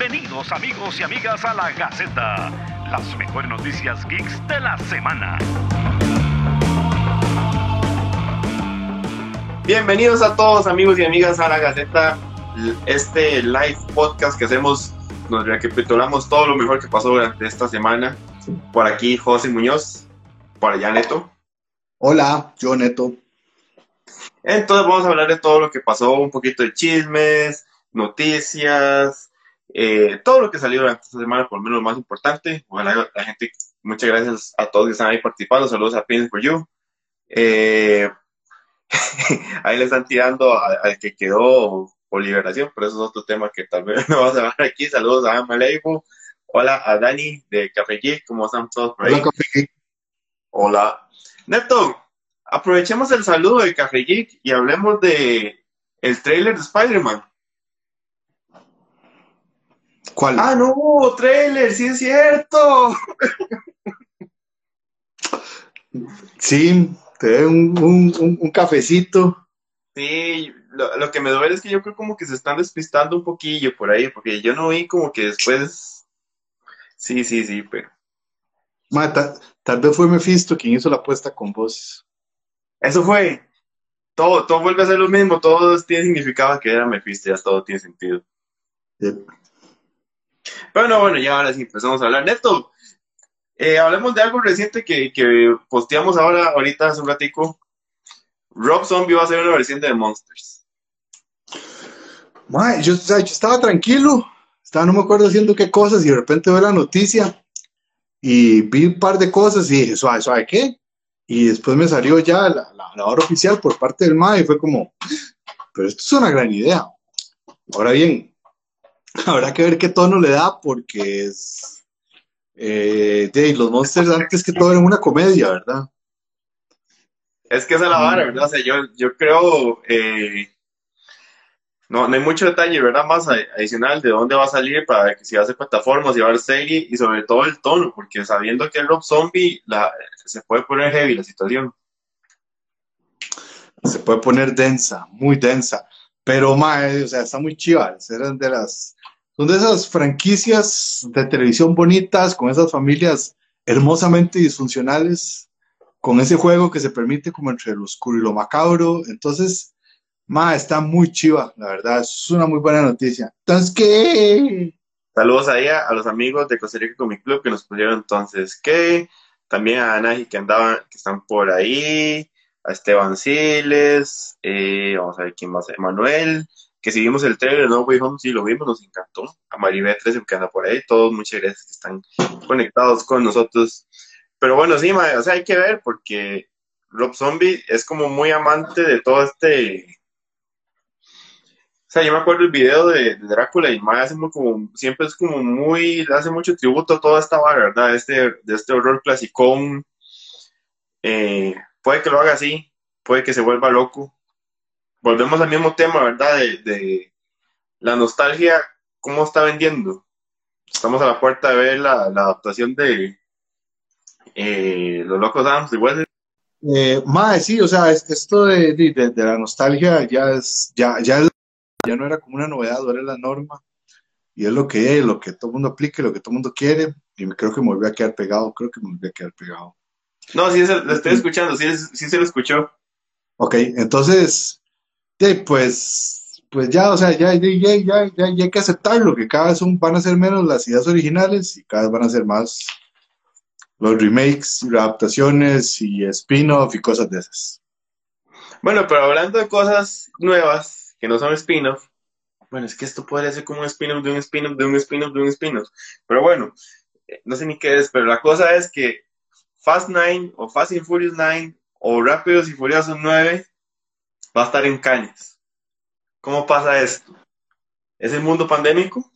Bienvenidos amigos y amigas a la Gaceta, las mejores noticias geeks de la semana. Bienvenidos a todos amigos y amigas a la Gaceta, este live podcast que hacemos, nos recapitulamos todo lo mejor que pasó durante esta semana. Por aquí José Muñoz, por allá Neto. Hola, yo Neto. Entonces vamos a hablar de todo lo que pasó, un poquito de chismes, noticias, eh, todo lo que salió durante esta semana, por lo menos lo más importante. Ojalá la gente, muchas gracias a todos que están ahí participando. Saludos a Pins for You. Eh, ahí le están tirando al que quedó por liberación, pero eso es otro tema que tal vez no vamos a hablar aquí. Saludos a Amaleibo. Hola a Dani de Café Geek, ¿cómo están todos por ahí? Hola, Café Geek. Hola. Neto, aprovechemos el saludo de Café Geek y hablemos de el trailer de Spider-Man. ¿Cuál? Ah, no, trailer, sí es cierto. Sí, te doy un, un, un, un cafecito. Sí, lo, lo, que me duele es que yo creo como que se están despistando un poquillo por ahí, porque yo no vi como que después. Sí, sí, sí, pero. Ma, ta, tal vez fue Mephisto quien hizo la apuesta con voces. Eso fue. Todo, todo vuelve a ser lo mismo, todo tiene significado que era Mephisto, ya todo tiene sentido. Yep. Pero no, bueno, ya ahora sí empezamos a hablar. Neto, eh, hablemos de algo reciente que, que posteamos ahora, ahorita hace un ratico. Rob Zombie va a hacer una versión de Monsters. Ma, yo, estaba tranquilo, estaba, no me acuerdo haciendo qué cosas, y de repente veo la noticia y vi un par de cosas y dije, suave, suave, ¿qué? Y después me salió ya la, la, hora oficial por parte del MA y fue como, pero esto es una gran idea. Ahora bien, habrá que ver qué tono le da porque es... Eh, de, los Monsters antes que todo eran una comedia, ¿verdad? Es que esa es la vara, ¿verdad? O sea, yo, yo creo... Eh, no, no hay mucho detalle, ¿verdad? Más adicional de dónde va a salir para que si va a ser plataformas, si va a ser serie y sobre todo el tono, porque sabiendo que es Rob Zombie, la, se puede poner heavy la situación. Se puede poner densa, muy densa. Pero, mae, o sea, está muy chiva. Eran de las, son de esas franquicias de televisión bonitas, con esas familias hermosamente disfuncionales, con ese juego que se permite como entre lo oscuro y lo macabro. Entonces, Ma, está muy chiva, la verdad, es una muy buena noticia. Entonces, ¿qué? Saludos ahí a, a los amigos de Costa Rica Comic Club que nos pusieron entonces, ¿qué? También a Ana y que andaban, que están por ahí, a Esteban Siles, eh, vamos a ver quién más, Manuel, que si vimos el trailer de No Way Home, sí lo vimos, nos encantó. A Maribel 13 que anda por ahí, todos, muchas gracias que están conectados con nosotros. Pero bueno, sí, ma, o sea, hay que ver porque Rob Zombie es como muy amante de todo este o sea, yo me acuerdo el video de, Drácula y Mae hace como, siempre es como muy, hace mucho tributo a toda esta vara, ¿verdad? Este, de este horror clasicón. Eh, puede que lo haga así, puede que se vuelva loco. Volvemos al mismo tema, ¿verdad? De, de la nostalgia, ¿cómo está vendiendo? Estamos a la puerta de ver la, la adaptación de eh, Los Locos Adams de. Eh, mae, sí, o sea, esto de, de, de, la nostalgia ya es, ya, ya es ya no era como una novedad, ahora es la norma, y es lo que es, lo que todo el mundo aplica, lo que todo el mundo quiere, y creo que me volví a quedar pegado, creo que me volví a quedar pegado. No, sí, lo estoy escuchando, sí, sí se lo escuchó. Ok, entonces, pues, pues ya, o sea, ya, ya, ya, ya, hay que aceptarlo, que cada vez van a ser menos las ideas originales y cada vez van a ser más los remakes, adaptaciones y spin-off y cosas de esas. Bueno, pero hablando de cosas nuevas, que no son spin-off. Bueno, es que esto podría ser como un spin-off de un spin-off de un spin-off de un spin-off. Pero bueno, no sé ni qué es, pero la cosa es que Fast 9 o Fast and Furious 9 o Rápidos y Furiosos 9 va a estar en Cañas. ¿Cómo pasa esto? ¿Es el mundo pandémico?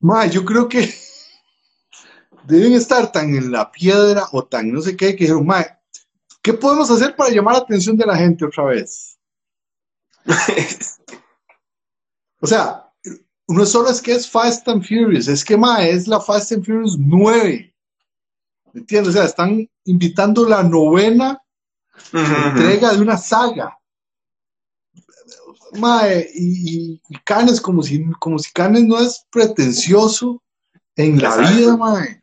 Ma, yo creo que deben estar tan en la piedra o tan no sé qué que dijeron, ma, ¿Qué podemos hacer para llamar la atención de la gente otra vez? o sea, no solo es que es Fast and Furious, es que ma, es la Fast and Furious 9. ¿Me entiendes? O sea, están invitando la novena uh -huh. entrega de una saga. Mae, y, y, Canes, como si, como si Canes no es pretencioso en la vida, mae.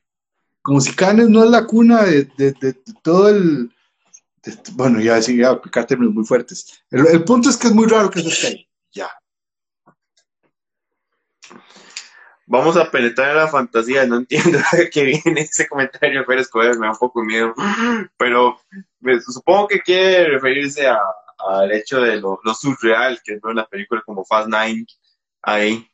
Como si Canes no es la cuna de, de, de, todo el. bueno, ya decía, aplicar términos muy fuertes. El, el, punto es que es muy raro que eso esté ahí. Ya. Vamos a penetrar en la fantasía. No entiendo de qué viene ese comentario, pero escoger, me da un poco miedo. Pero supongo que quiere referirse a, al hecho de lo, lo surreal que es una película como Fast Nine ahí.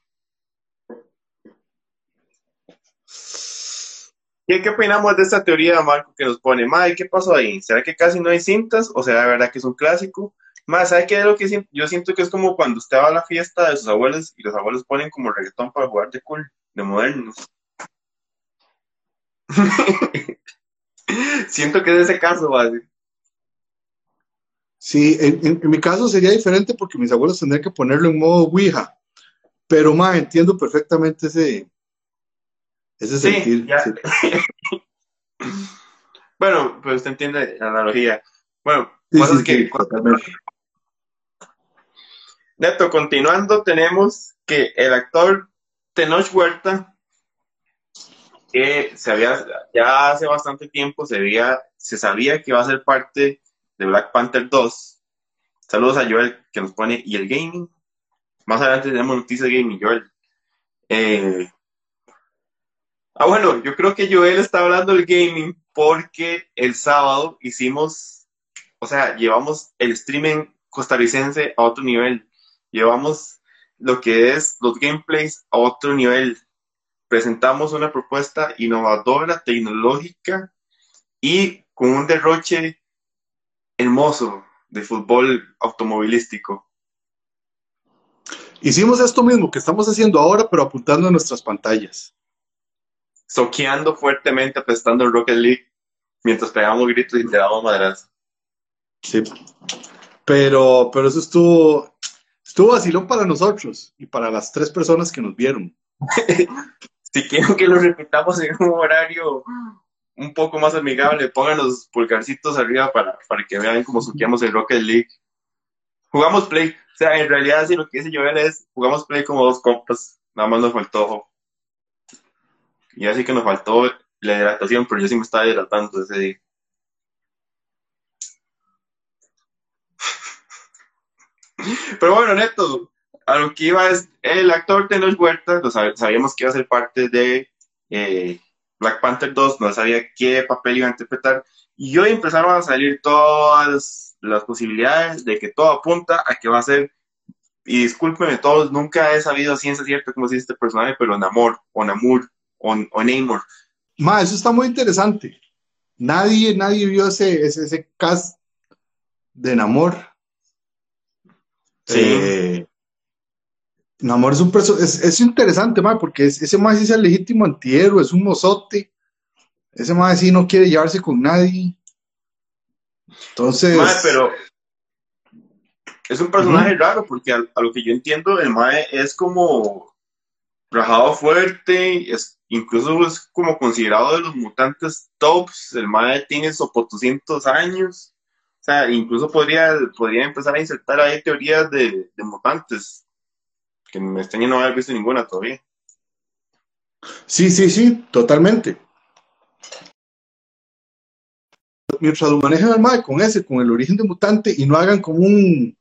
¿Qué, ¿Qué opinamos de esta teoría, Marco, que nos pone, Mae, ¿qué pasó ahí? ¿Será que casi no hay cintas? ¿O será verdad que es un clásico? Más, ¿sabe qué es lo que? Yo siento que es como cuando usted va a la fiesta de sus abuelos y los abuelos ponen como reggaetón para jugar de cool, de modernos. siento que es ese caso, base. Sí, en, mi caso sería diferente porque mis abuelos tendrían que ponerlo en modo Ouija. Pero, más entiendo perfectamente ese, ese sentir. bueno, pues usted entiende la analogía. Bueno, cosas que. Neto, continuando, tenemos que el actor Tenoch Huerta, que se había, ya hace bastante tiempo se, había, se sabía que iba a ser parte de Black Panther 2. Saludos a Joel que nos pone, ¿y el gaming? Más adelante tenemos noticias de gaming, Joel. Eh, ah, bueno, yo creo que Joel está hablando del gaming porque el sábado hicimos, o sea, llevamos el streaming costarricense a otro nivel. Llevamos lo que es los gameplays a otro nivel. Presentamos una propuesta innovadora, tecnológica y con un derroche hermoso de fútbol automovilístico. Hicimos esto mismo que estamos haciendo ahora, pero apuntando a nuestras pantallas. Soqueando fuertemente, apestando el Rocket League, mientras pegamos gritos y te damos madras. Sí. Pero, pero eso estuvo, estuvo vacilón para nosotros y para las tres personas que nos vieron. si quieren que lo repitamos en un horario un poco más amigable, pongan los pulgarcitos arriba para, para que vean cómo suqueamos el Rocket League. Jugamos Play, o sea, en realidad si lo que dice Joel es, jugamos Play como dos compas, nada más nos faltó. Y así que nos faltó la hidratación, pero yo sí me estaba hidratando ese día. Pero bueno, Neto, a lo que iba es, el actor de los Huertas, lo sabíamos que iba a ser parte de eh, Black Panther 2, no sabía qué papel iba a interpretar, y hoy empezaron a salir todas las posibilidades de que todo apunta a que va a ser, y discúlpenme todos, nunca he sabido a ciencia cierta cómo se dice este personaje, pero Namor, o Namur, o, o Namor. Ma, eso está muy interesante. Nadie, nadie vio ese, ese, ese cast de Namor. Sí. Eh, Namor es un es, es interesante, ma, porque ese más es el legítimo antihéroe, es un mozote. Ese más sí no quiere llevarse con nadie. Entonces. pero es un personaje raro, porque a, lo que yo entiendo, el Mae es como rajado fuerte, es, incluso es como considerado de los mutantes tops. El Mae tiene sopotoscientos años. O sea, incluso podría, podría empezar a insertar ahí teorías de, de mutantes que me extraña no haber visto ninguna todavía. Sí, sí, sí, totalmente. Mientras lo manejen al mal con ese, con el origen de mutante, y no hagan como un,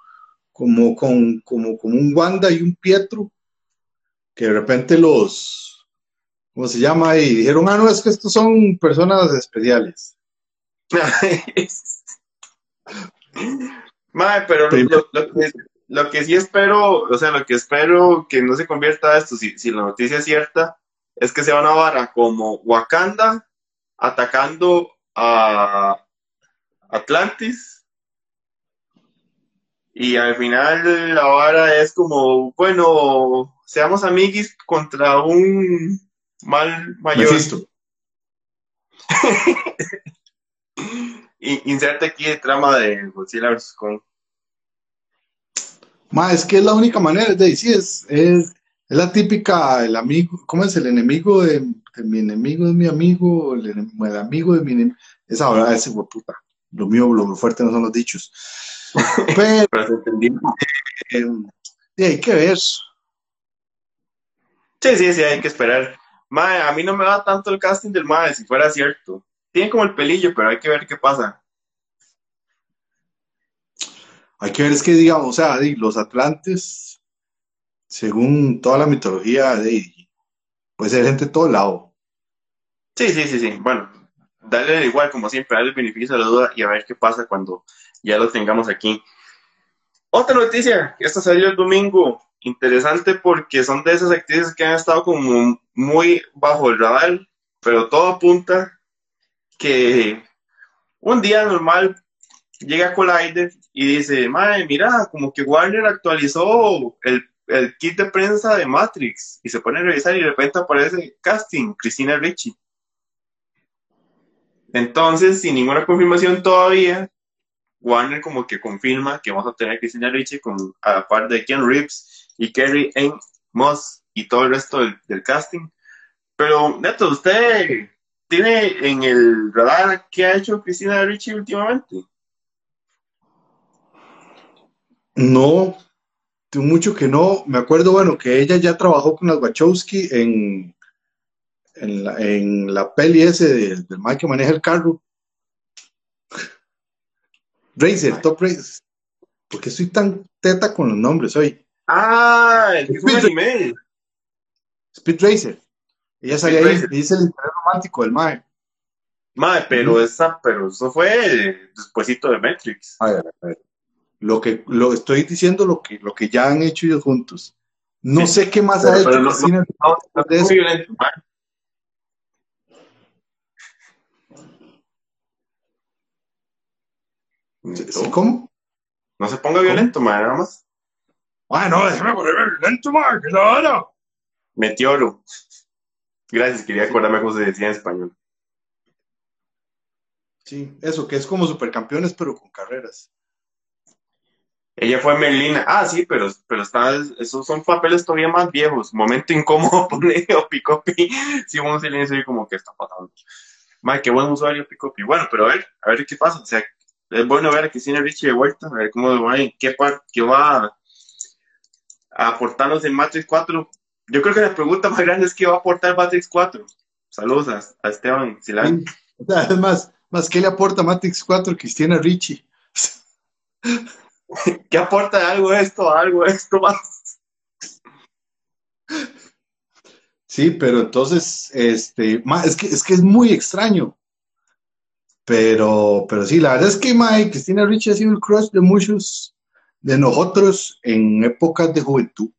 como, con, como, como un Wanda y un Pietro, que de repente los, ¿cómo se llama? Y dijeron, ah, no, es que estos son personas especiales. Mae, pero lo, lo, que, lo que sí espero, o sea, lo que espero que no se convierta esto, si, si la noticia es cierta, es que sea una vara como Wakanda atacando a Atlantis. Y al final la vara es como, bueno, seamos amiguis contra un mal mayor. Inserte aquí el trama de Godzilla vs. Kong. Ma, es que es la única manera, de decir, es, es, la típica, el amigo, ¿cómo es? El enemigo de, mi enemigo es mi amigo, el, el amigo de mi enemigo. Esa hora, ese puta. Lo mío, lo fuerte no son los dichos. Pero, hay que ver. Sí, sí, sí, hay que esperar. Mae, a mí no me va tanto el casting del Mae, si fuera cierto. Tiene como el pelillo, pero hay que ver qué pasa. Hay que ver, es que digamos, o sea, los Atlantes, según toda la mitología, puede ser gente de todo lado. Sí, sí, sí, sí. Bueno, dale igual, como siempre, darle el beneficio de la duda y a ver qué pasa cuando ya lo tengamos aquí. Otra noticia, esta salió el domingo, interesante porque son de esas actrices que han estado como muy bajo el radar, pero todo apunta que un día normal llega Collider y dice, madre, mira, como que Warner actualizó el, el, kit de prensa de Matrix y se pone a revisar y de repente aparece casting, Cristina Ricci. Entonces, sin ninguna confirmación todavía, Warner como que confirma que vamos a tener Cristina Ricci con, a la par de Ken Reeves y Kerry Ann Moss y todo el resto del, casting. Pero, Neto, ¿usted tiene en el radar qué ha hecho Cristina Ricci últimamente? No, mucho que no. Me acuerdo, bueno, que ella ya trabajó con las Wachowski en, en, la, en la peli ese del, del Mike que maneja el carro. Racer, Top Racer. ¿Por qué soy tan teta con los nombres hoy? Ah, el que es un anime. Speed Racer. Ella salía ahí dice el interés romántico del Mae. Mae, pero esa, pero eso fue despuésito de Matrix. A ver, a ver. Lo que lo estoy diciendo lo que lo que ya han hecho ellos juntos. No sé qué más ha hecho. No, no, no, de eso. Violento, ¿Cómo? No se ponga violento, mae, nada más. Ah, no, déjame ponerme violento, mae, que la hora. Meteoro. Gracias, quería acordarme cómo se decía en español. Sí, eso, que es como supercampeones, pero con carreras. Ella fue Merlina. Ah, sí, pero, pero está, esos son papeles todavía más viejos. Momento incómodo poner Picopi. Sí, un silencio y como que está pasando. Madre, qué buen usuario Picopi. Bueno, pero a ver, a ver qué pasa. O sea, es bueno ver a Cristina Richie de vuelta, a ver cómo va, qué, qué va a aportarnos en Matrix 4. Yo creo que la pregunta más grande es qué va a aportar Matrix 4. Saludos a, Esteban Silán. Es más, más, ¿qué le aporta Matrix 4 Cristina Richie? ¿Qué aporta algo esto, algo esto más? Sí, pero entonces, este, es que, es que es muy extraño. Pero, pero sí, la verdad es que Mike, Cristina Ricci ha sido el crush de muchos de nosotros en épocas de juventud.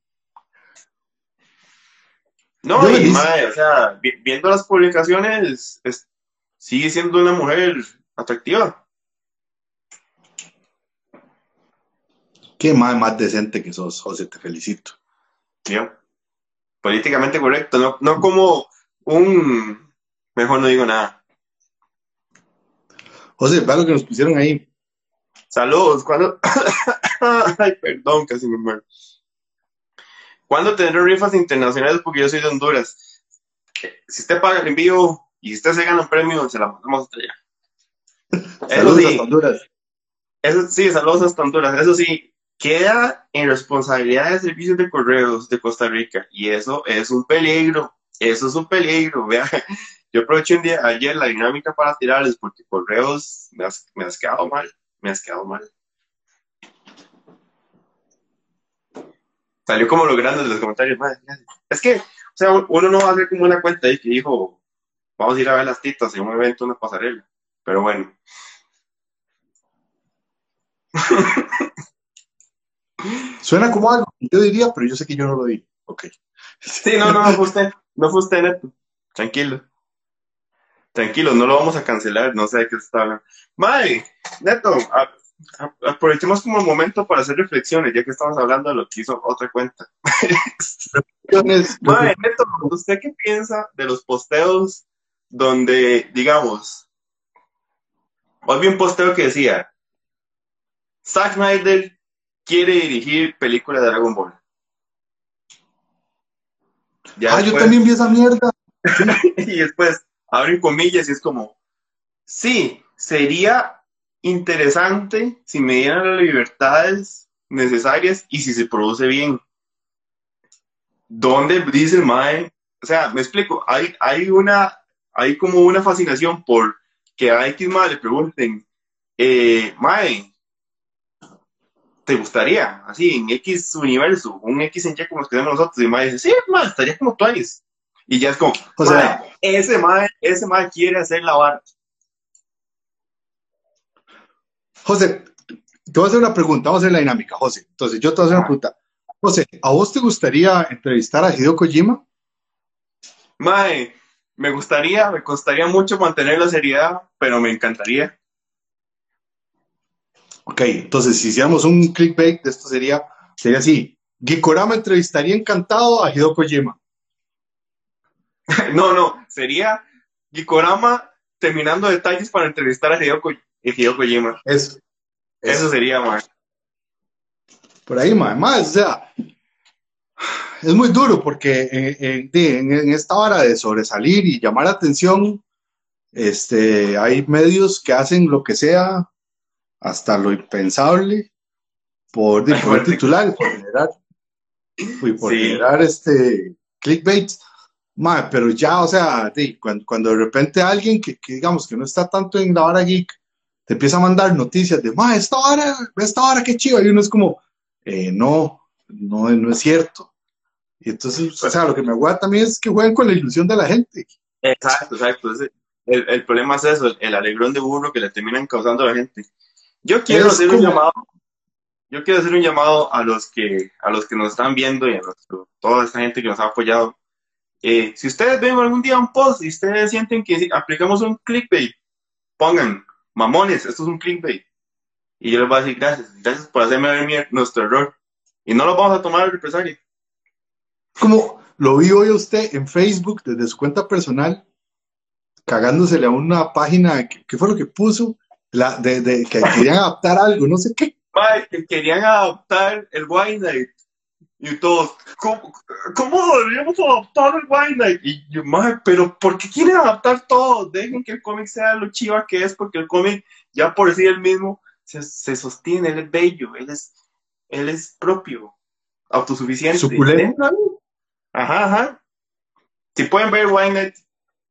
No, y Mae, o sea, viendo las publicaciones, sigue siendo una mujer atractiva. Qué más, más decente que sos, José, te felicito. Yo. Políticamente correcto, no, no como un. Mejor no digo nada. José, para lo que nos pusieron ahí. Saludos, ¿cuándo? Ay, perdón, casi me muero. ¿Cuándo tendré rifas internacionales? Porque yo soy de Honduras. Si usted paga el envío y si usted se gana un premio, se la mandamos hasta allá. Saludos a Honduras. Eso sí, saludos hasta Honduras. Eso sí, queda en responsabilidad de servicios de correos de Costa Rica y eso es un peligro, eso es un peligro, vea. Yo aproveché un día ayer la dinámica para tirarles porque correos me has, me has quedado mal, me has quedado mal. Salió como lo grande de los comentarios, Es que, o sea, uno no va a hacer como una cuenta ahí que dijo, vamos a ir a ver las titas en un evento, una pasarela. Pero bueno. Suena como algo yo diría, pero yo sé que yo no lo di. Ok. Sí, no, no, no fue usted. No fue usted, Neto. Tranquilo. Tranquilo, no lo vamos a cancelar. No sé de qué se está hablando. Mae, Neto, aprovechemos como el momento para hacer reflexiones, ya que estamos hablando de lo que hizo otra cuenta. Mae, Neto, ¿usted qué piensa de los posteos donde, digamos, hoy vi un posteo que decía, Zack Snyder quiere dirigir películas de Dragon Ball. ah, yo también vi esa mierda. y después abren comillas y es como, sí, sería interesante si me dieran las libertades necesarias y si se produce bien. ¿Dónde dice el Mae? O sea, me explico, hay, hay una, hay como una fascinación por que a X Mae le pregunten, eh, Mae, ¿te gustaría? Así, en X universo, un X en Y como los que tenemos nosotros, y Mae dice, sí, Mae, estaría como Twice. Y ya es como, O sea, ese Mae, ese Mae quiere hacer la barra. José, te voy a hacer una pregunta, vamos a hacer la dinámica, José. Entonces, yo te voy a hacer una pregunta. José, ¿a vos te gustaría entrevistar a Hideo Kojima? Mae, me gustaría, me costaría mucho mantener la seriedad, pero me encantaría. Ok, entonces, si hiciéramos un clickbait de esto sería, sería así. Gikorama entrevistaría encantado a Hideo Kojima. No, no, sería Gikorama terminando detalles para entrevistar a Hideo, Ko- Hideo Kojima. Eso. Eso sería, mae. Por ahí, mae, o sea, es muy duro porque eh, eh, en, en esta hora de sobresalir y llamar la atención, este, hay medios que hacen lo que sea, hasta lo impensable, por, por titular, por generar, y por Sí. generar este clickbaits. Mae, pero ya, o sea, de, cuando, cuando de repente alguien que, que digamos que no está tanto en la hora geek, te empieza a mandar noticias de, ma, esta hora, esta hora, qué chiva, y uno es como, eh, no, no, no es cierto. Y entonces, o sea, lo que me aguanta también es que jueguen con la ilusión de la gente. Exacto, exacto. El, el problema es eso, el, el alegrón de burro que le terminan causando a la gente. Yo quiero hacer un llamado, yo quiero hacer un llamado a los que, a los que nos están viendo y a nuestro- toda esta gente que nos ha apoyado. Eh, si ustedes ven algún día un post y ustedes sienten que si aplicamos un clickbait, pongan, mamones, esto es un clickbait. Y yo les voy a decir gracias, gracias por hacerme ver mi- nuestro error. Y no lo vamos a tomar al represalia. Como lo vi hoy a usted en Facebook desde su cuenta personal, cagándosele a una página, ¿qué, qué fue lo que puso? La, de, de- que querían adaptar algo, no sé qué. Mae, que querían adaptar el White Knight. Y todos, ¿cómo, cómo deberíamos adaptar el White Knight? Y yo, mae, pero ¿por qué quieren adaptar todo? Dejen que el cómic sea lo chiva que es, porque el cómic ya por sí el mismo se, se sostiene, él es bello, él es, él es propio, autosuficiente. Suculento. Ajá, ajá. Si pueden ver el White Knight,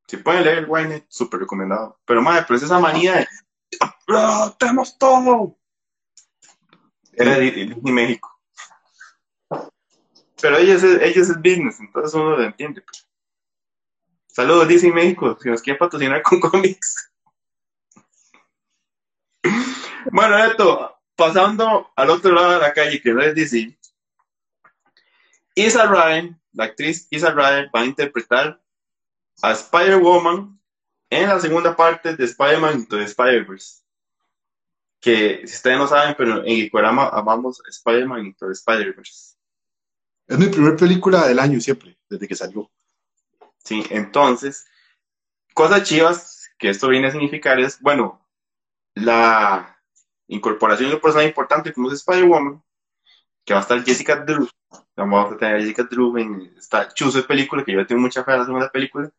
si pueden leer el White Knight, súper recomendado. Pero mae, pero es esa manía de, ¡Ah, tenemos todo! Era Disney México. Pero ellos es, ellos es business, entonces uno lo entiende. pues. Saludos Disney México, si nos quieren patrocinar con cómics. Bueno, esto, pasando al otro lado de la calle, que no es DC. Isa Ryan, la actriz Isa Ryan, va a interpretar a Spider-Woman en la segunda parte de Spider-Man Into the Spider-Verse. Que si ustedes no saben, pero en Ikorama amamos Spider-Man Into the Spider-Verse. Es mi primera película del año siempre, desde que salió. Sí, entonces, cosas chivas que esto viene a significar es, bueno, la incorporación de un personaje importante como es Spider-Woman, que va a estar Jessica Drew. Vamos a tener a Jessica Drew en esta chuzo de película, que yo tengo mucha fe a la segunda película,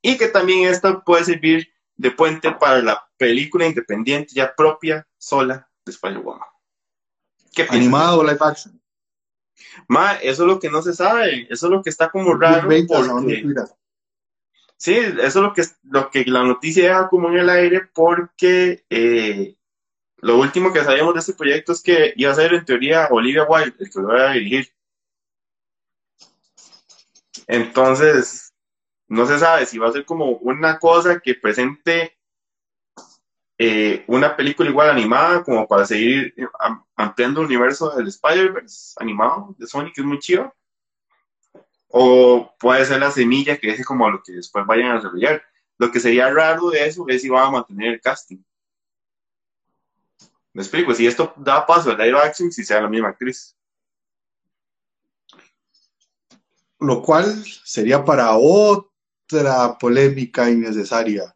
y que también esta puede servir de puente para la película independiente ya propia, sola, de Spider-Woman. Animado o live action. Ma, eso es lo que no se sabe, eso es lo que está como raro. Clickbait, ¿hasta dónde porque-? Sí, eso es lo que, lo que la noticia deja como en el aire porque eh, lo último que sabíamos de este proyecto es que iba a ser en teoría Olivia Wilde el que lo iba a dirigir. Entonces, no se sabe si va a ser como una cosa que presente eh, una película igual animada como para seguir eh, am- ampliando el universo del Spider-Verse animado de Sony, que es muy chido. O puede ser la semilla que es como lo que después vayan a desarrollar. Lo que sería raro de eso es si van a mantener el casting. Me explico, si esto da paso al live action, si sea la misma actriz. Lo cual sería para otra polémica innecesaria.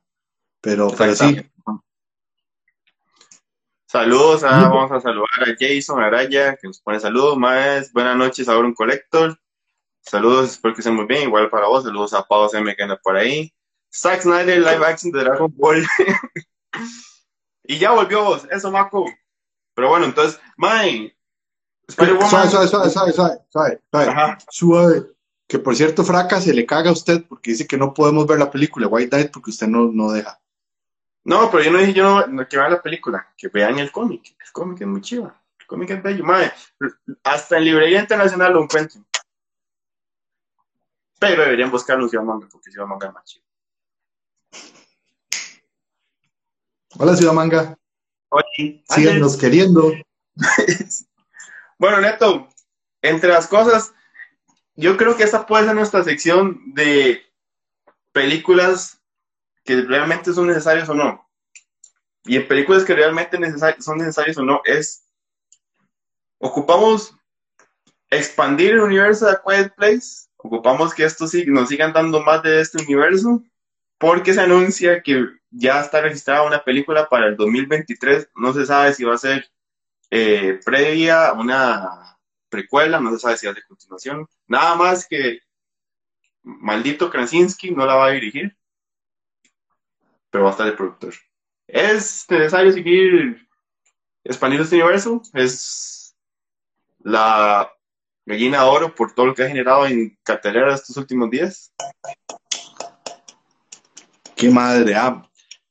Pero, pero sí, Saludos, a- Ujú. vamos a saludar a Jason Araya, que nos pone saludos, más buenas noches, ahora un collector. Saludos, espero que estén muy bien, igual para vos, saludos a Pau M que anda por ahí. Zack Snyder, live action de Dragon Ball. y ya volvió vos, eso, Maco. Pero bueno, entonces, Mae, Spider-Woman- Suave, suave, suave, suave, suave, suave, suave. Que por cierto, Fraca se le caga a usted porque dice que no podemos ver la película White Knight porque usted no, no deja. No, pero yo no dije yo no, que vean la película, que vean el cómic. El cómic es muy chido. El cómic es bello, madre. Hasta en librería internacional lo encuentran. Pero deberían buscar un Ciudad Manga, porque Ciudad Manga es más chido. Hola, Ciudad Manga. Oye, Síguenos queriendo. Bueno, Neto, entre las cosas, yo creo que esta puede ser nuestra sección de películas que realmente son necesarias o no. Y en películas que realmente son necesarias o no, es. Ocupamos expandir el universo de A Quiet Place. Ocupamos que esto sí, nos sigan dando más de este universo. Porque se anuncia que ya está registrada una película para el 2023. No se sabe si va a ser eh, previa, una precuela, no se sabe si es de continuación. Nada más que maldito Krasinski no la va a dirigir, pero va a estar de productor. ¿Es necesario seguir expandiendo este universo? ¿Es la gallina de oro por todo lo que ha generado en cartelera estos últimos días? Qué madre. Ah.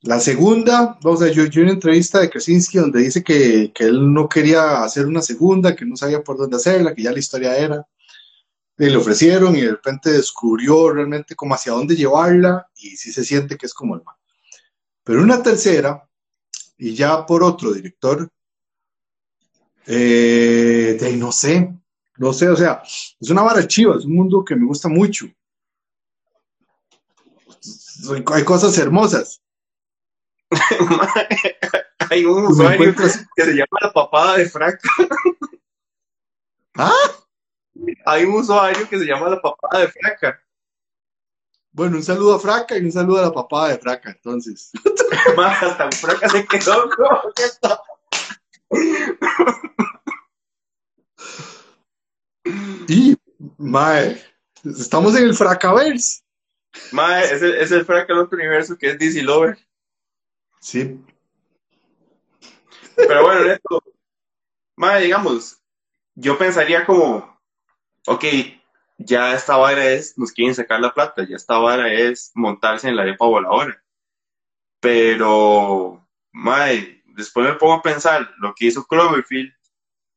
La segunda, vamos a yo, yo una entrevista de Krasinski donde dice que, que él no quería hacer una segunda, que no sabía por dónde hacerla, que ya la historia era. Y le ofrecieron y de repente descubrió realmente como hacia dónde llevarla y sí se siente que es como el mal. Pero una tercera, y ya por otro director, eh, de, no sé, no sé, o sea, es una vara chiva, es un mundo que me gusta mucho. Hay cosas hermosas. Hay un usuario que se llama la papada de Franco. ¿Ah? Hay un usuario que se llama la papada de Fraca. Bueno, un saludo a Fraca y un saludo a la papá de Fraca, entonces. Más hasta Fraca se quedó como que está. Y, mae, estamos en el Fracaverse. Mae, es el, es el Fraca del otro universo que es DC Lover. Sí. Pero bueno, Neto, mae, digamos, yo pensaría como, ok, ya esta vara es, nos quieren sacar la plata, ya esta vara es montarse en la arepa voladora. Pero, mae, después me pongo a pensar lo que hizo Cloverfield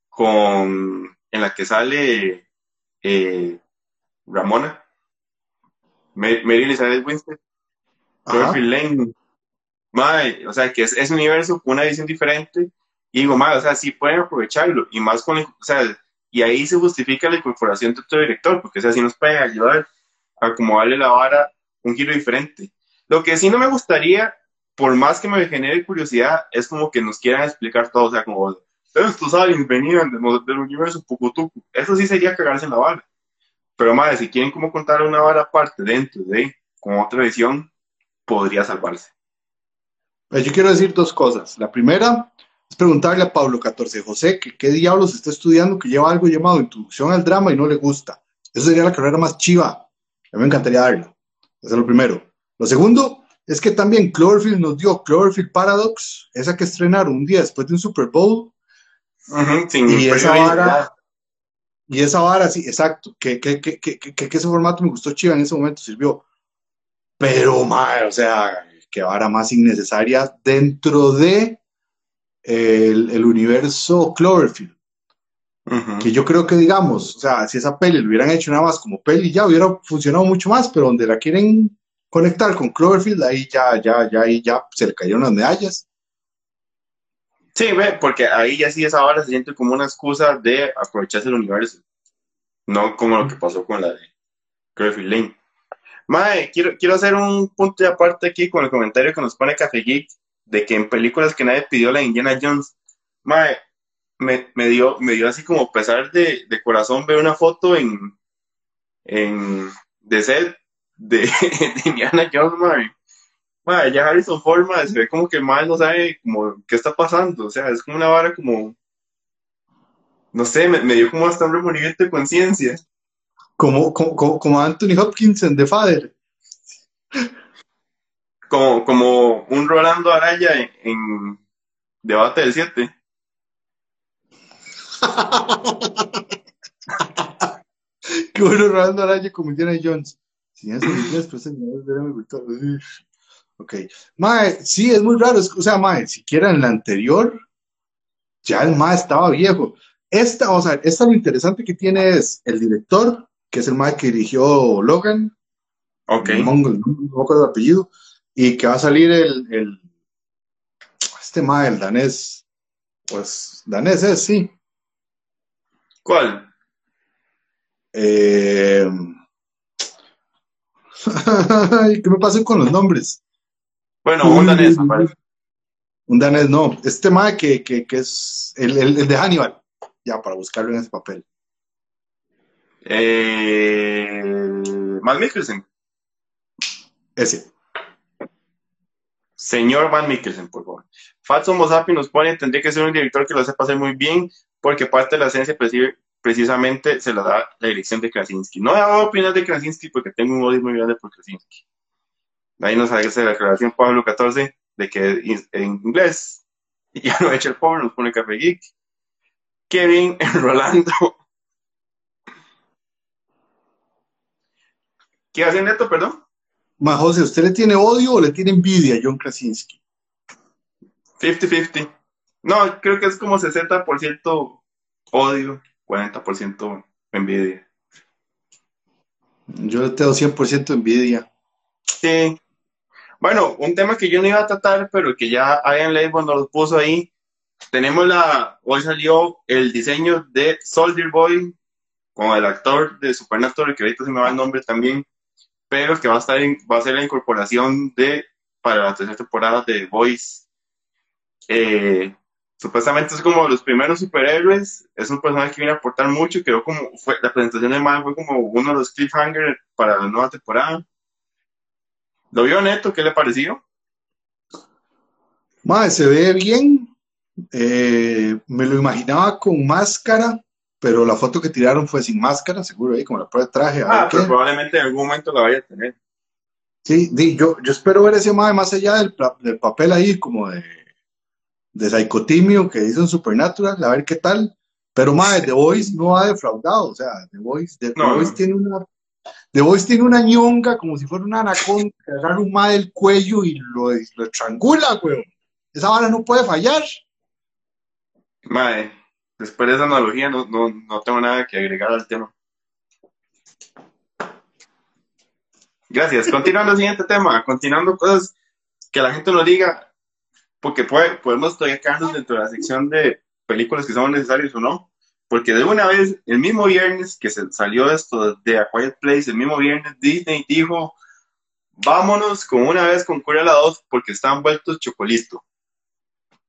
con, en la que sale eh, Ramona, Ma- Mary Elizabeth Ajá. Cloverfield Lane. Mae, o sea, que es, es un universo con una visión diferente. Y digo, mae, o sea, sí pueden aprovecharlo. Y más con, o sea, y ahí se justifica la incorporación de otro director, porque o sea, sí nos pueden ayudar a como darle la vara un giro diferente. Lo que sí no me gustaría, por más que me genere curiosidad, es como que nos quieran explicar todo, o sea, como estos aliens venían de- del universo Pucutucu. Eso sí sería cagarse en la vara. Pero madre, si quieren como contar una vara aparte dentro de, con otra visión, podría salvarse. Pues yo quiero decir dos cosas. La primera es preguntarle a Pablo 14 José que qué diablos está estudiando que lleva algo llamado Introducción al Drama y no le gusta. Eso sería la carrera más chiva. A mí me encantaría darla. Eso es lo primero. Lo segundo es que también Cloverfield nos dio Cloverfield Paradox, esa que estrenaron un día después de un Super Bowl. Y esa vara, y esa vara, sí, exacto, que, que, que, que, que, que ese formato me gustó chiva en ese momento, sirvió. Pero, madre, o sea, qué vara más innecesaria dentro de el, el universo Cloverfield. Que yo creo que, digamos, o sea, si esa peli lo hubieran hecho nada más como peli, ya hubiera funcionado mucho más, pero donde la quieren conectar con Cloverfield, ahí ya, ya, ya, ahí ya se le cayeron las medallas. Sí, ve, porque ahí ya sí esa hora se siente como una excusa de aprovecharse el universo. No como lo que pasó con la de Cloverfield Lane. Mae, quiero, quiero hacer un punto de aparte aquí con el comentario que nos pone Café Geek de que en películas que nadie pidió la Indiana Jones. Mae, me, me dio, me dio así como pesar de, de corazón ver una foto en, en de set de, de Indiana Jones, mae. Mae, ya Harrison Ford, mae, se ve como que el mae no sabe como qué está pasando. O sea, es como una vara como. No sé, me, me dio como hasta un remordimiento de conciencia. Como, como, como, como Anthony Hopkins en The Father. Como, como un Rolando Araya en, en Debate del 7. Qué bueno Rolando Araya como Indiana Jones. Si es inglés, pues. Uf. Ok. Mae, sí, es muy raro. o sea, Mae, siquiera en la anterior, ya el Mae estaba viejo. Esta, o sea, esta lo interesante que tiene es el director, que es el Mae que dirigió Logan, Ok. Mongol, no me acuerdo el apellido, y que va a salir el, el este Mae, el danés, pues danés es, sí. ¿Cuál? Eh... ¿Qué me pasa con los nombres? Bueno, un danés, parece. Un danés, no. Este mae que, que, que es el, el- el de Hannibal. Ya, para buscarlo en ese papel. Eh, Van Mikkelsen. Ese. Señor Van Mikkelsen, por favor. Fatso Mosapi nos pone, tendría que ser un director que lo sepa hacer muy bien, porque parte de la esencia preci- precisamente se la da la dirección de Krasinski. No voy a opinar de Krasinski porque tengo un odio muy grande por Krasinski. Ahí nos hace la declaración Pablo 14 de que en inglés ya no echa el pobre, nos pone Café Geek. Kevin Rolando. ¿Qué hace Neto, perdón? Ma, José, ¿usted le tiene odio o le tiene envidia a John Krasinski? 50-50. No, creo que es como 60% odio, 40% envidia. Yo le tengo 100% envidia. Sí. Bueno, un tema que yo no iba a tratar, pero que ya Ian Label nos lo puso ahí. Tenemos la. Hoy salió el diseño de Soldier Boy con el actor de Supernatural, que ahorita se me va el nombre también, pero que va a estar en- va a ser la incorporación de para la tercera temporada de The Voice. Eh, supuestamente es como los primeros superhéroes, es un personaje que viene a aportar mucho, creo como fue la presentación de Marvel fue como uno de los cliffhangers para la nueva temporada. ¿Lo vio Neto? ¿Qué le pareció? Ma, se ve bien. Eh, me lo imaginaba con máscara, pero la foto que tiraron fue sin máscara, seguro ahí, como la prueba de traje. Ah, qué. pero probablemente en algún momento la vaya a tener. Sí, di, yo, yo espero ver ese mae más allá del, del papel ahí, como de, de psicotimio que hizo en Supernatural, a ver qué tal. Pero mae, The Voice no ha defraudado, o sea, The Voice, The, Voice no. tiene una The Voice tiene una ñonga como si fuera una anaconda que agarra un mae del cuello y lo, lo estrangula, weón. Esa vara no puede fallar. Mae, después de esa analogía no, no, no tengo nada que agregar al tema. Gracias. Continuando el siguiente tema, continuando cosas que la gente nos diga, porque puede- podemos todavía quedarnos dentro de la sección de películas que son necesarias o no, porque de una vez, el mismo viernes que se salió esto de A Quiet Place, el mismo viernes Disney dijo, vámonos con una vez con Cruella 2 porque están vueltos chocolisto.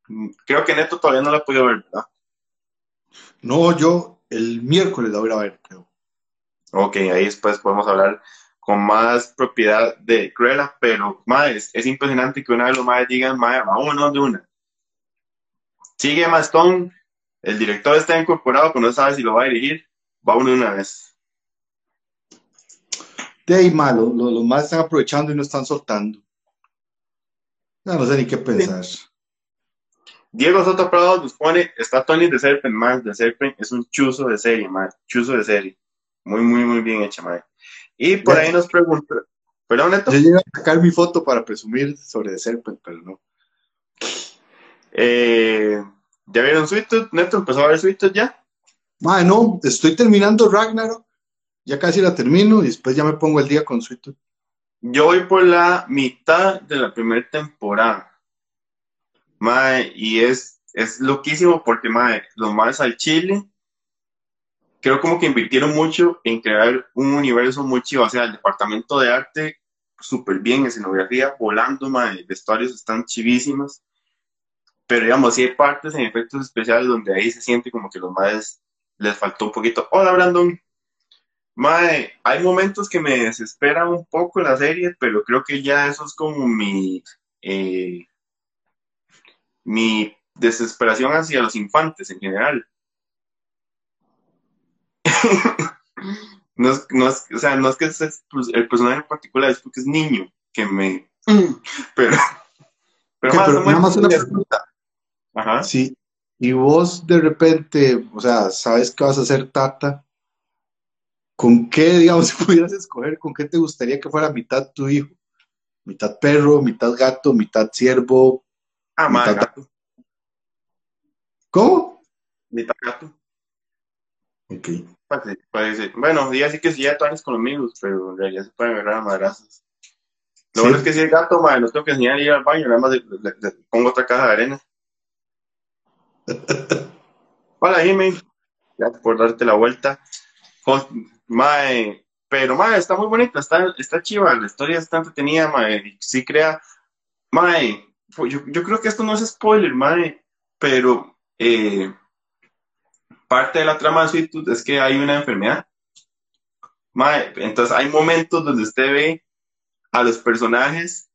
Mm, Creo que Neto todavía no la ha podido ver, ¿verdad? No, yo el miércoles la voy a ver, creo. Ok, ahí después podemos hablar con más propiedad de Cruella, pero mae, es, es impresionante que una vez los madres digan, mae, vámonos de una. Sigue Emma Stone, el director está incorporado, pero no sabe si lo va a dirigir, vámonos de una vez. De ahí, mae, lo- lo- los más están aprovechando y no están soltando. Ya no sé ni qué pensar. Diego Soto Prado nos pone, está Tony de Serpent, más de Serpent, es un chuzo de serie, mae, chuzo de serie. Muy, muy, muy bien hecha, mae. Y por ahí nos pregunta, perdón, Neto. Yo llegué a sacar mi foto para presumir sobre The Serpent, pero no. Eh, ¿Ya vieron Sweet Tooth? ¿Neto empezó a ver Sweet Tooth ya? Mae, no, estoy terminando Ragnarok. Ya casi la termino y después ya me pongo el día con Sweet Tooth. Yo voy por la mitad de la primera temporada. Mae, y es, es loquísimo porque, mae, los maes al Chile, creo como que invirtieron mucho en crear un universo muy chivo. O sea, el departamento de arte, súper bien, escenografía, volando, mae, vestuarios están chivísimas. Pero, digamos, sí hay partes en efectos especiales donde ahí se siente como que los maes les faltó un poquito. Hola, Brandon. Mae, hay momentos que me desesperan un poco la serie, pero creo que ya eso es como mi, eh, mi desesperación hacia los infantes en general. no, es, no, es, o sea, no es que es el personaje en particular, es porque es niño, que me... Pero, pero Ok, más, pero no nada más una pregunta. Ajá. Si, y vos de repente, o sea, sabes que vas a ser tata, ¿con qué, digamos, si pudieras escoger, con qué te gustaría que fuera mitad tu hijo? Mitad perro, mitad gato, mitad ciervo. Ah, más mitad- gato. ¿Cómo? Mitad gato. Ok. Pues sí, puede ser. Bueno, diga así que sí, ya tú con los amigos, pero en realidad se pueden agarrar a madrazos. Lo Sí. bueno es que si es gato, madre, no tengo que enseñar a ir al baño, nada más le, le- le pongo otra caja de arena. Hola, Jimmy. Gracias por darte la vuelta. Jos- Mae, pero mae, está muy bonita, está, está chiva, la historia está entretenida, mae, y sí crea. Mae, pues yo, yo creo que esto no es spoiler, mae, pero eh, parte de la trama de Sweet es que hay una enfermedad. Mae, entonces hay momentos donde usted ve a los personajes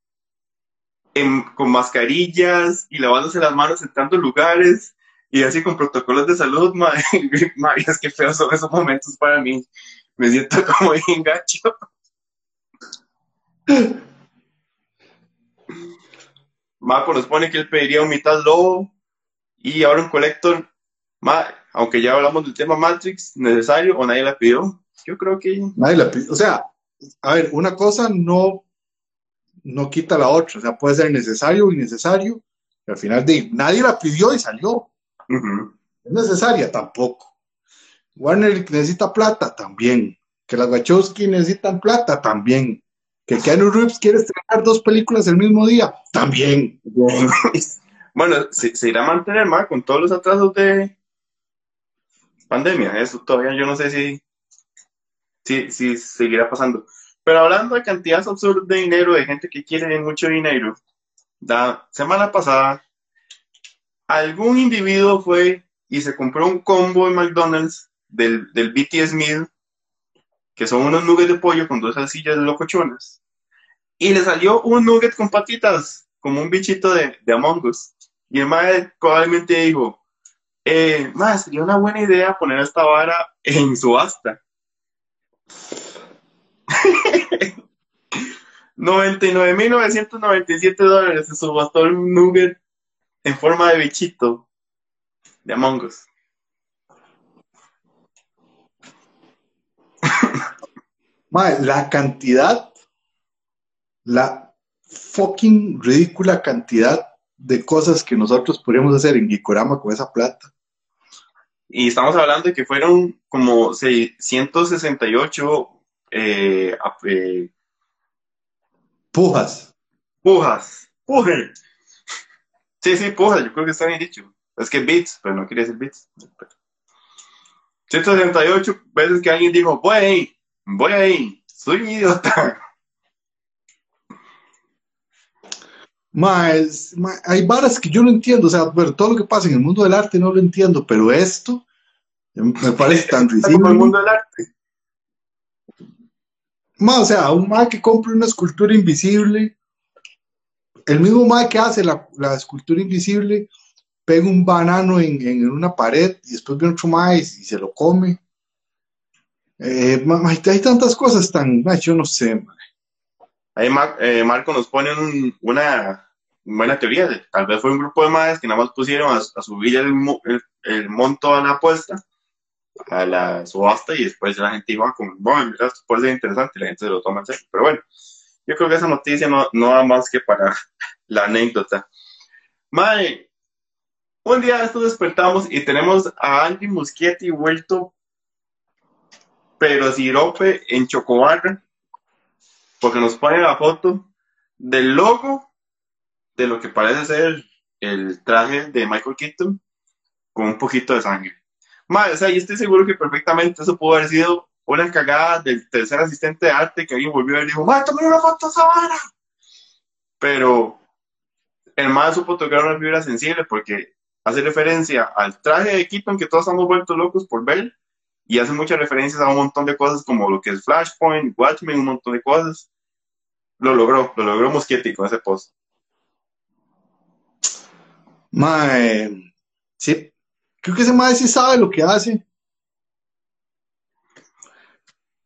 en- con mascarillas y lavándose las manos en tantos lugares y así con protocolos de salud, mae. Mae, es que feos son esos momentos para mí. Me siento como bien gacho. Marco nos pone que él pediría un mitad lobo y ahora un collector. Ma, aunque ya hablamos del tema Matrix, necesario o nadie la pidió. Yo creo que Nadie la pi- o sea, a ver, una cosa no, no quita la otra, o sea, puede ser necesario o innecesario, pero al final de nadie la pidió y salió. ¿Es necesaria? Tampoco. Warner necesita plata, también. Que las Wachowski necesitan plata, también. Que Keanu Reeves quiere estrenar dos películas el mismo día, también. Bueno, se, irá a mantener más con todos los atrasos de pandemia. Eso todavía yo no sé si, si, si seguirá pasando. Pero hablando de cantidades absurdas de dinero, de gente que quiere mucho dinero, la semana pasada, algún individuo fue y se compró un combo en McDonald's del, del BTS Meal, que son unos nuggets de pollo con dos salsillas locochonas, y le salió un nugget con patitas, como un bichito de, de Among Us. Y el mae probablemente dijo, eh, mae, sería una buena idea poner esta vara en subasta. 99.997 dólares se subastó un nugget en forma de bichito de Among Us. Mae, la cantidad, la fucking ridícula cantidad de cosas que nosotros podríamos hacer en Gikorama con esa plata. Y estamos hablando de que fueron como 668 eh, eh, Pujas. pujas. Puje. Sí, sí, pujas, yo creo que está bien dicho. Es que bits, pero no quería decir bits. 168 veces que alguien dijo, ahí, voy ahí, soy un idiota. Mae, hay varas que yo no entiendo, o sea, bueno, todo lo que pasa en el mundo del arte no lo entiendo, pero esto me parece tan como el ridículo. mundo del arte. Ma, o sea, un mae que compre una escultura invisible, el mismo mae que hace la, la escultura invisible, pega un banano en, en una pared y después viene otro mae y, y se lo come. Eh, hay tantas cosas tan, ma, yo no sé. Ahí Mar- eh, Marco nos pone un- una buena teoría. de- Tal vez fue un grupo de madres que nada más pusieron a, a subir el, el- el monto a la apuesta, a la subasta, y después la gente iba con, bueno, mira, esto puede ser interesante, la gente se lo toma en serio. Pero bueno, yo creo que esa noticia no, no da más que para la anécdota. Madre, un día de estos despertamos y tenemos a Andy Muschietti vuelto, pero sirope en chocobarra porque nos pone la foto del logo de lo que parece ser el traje de Michael Keaton con un poquito de sangre. Madre, o sea, yo estoy seguro que perfectamente eso pudo haber sido una cagada del tercer asistente de arte que alguien volvió y dijo, madre, tome una foto a. Pero el más supo tocar una fibra sensible porque hace referencia al traje de Keaton que todos estamos vueltos locos por ver y hace muchas referencias a un montón de cosas como lo que es Flashpoint, Watchmen, un montón de cosas. Lo logró, lo logró Muschietti con ese post. Mae, sí, creo que ese mae sí sabe lo que hace.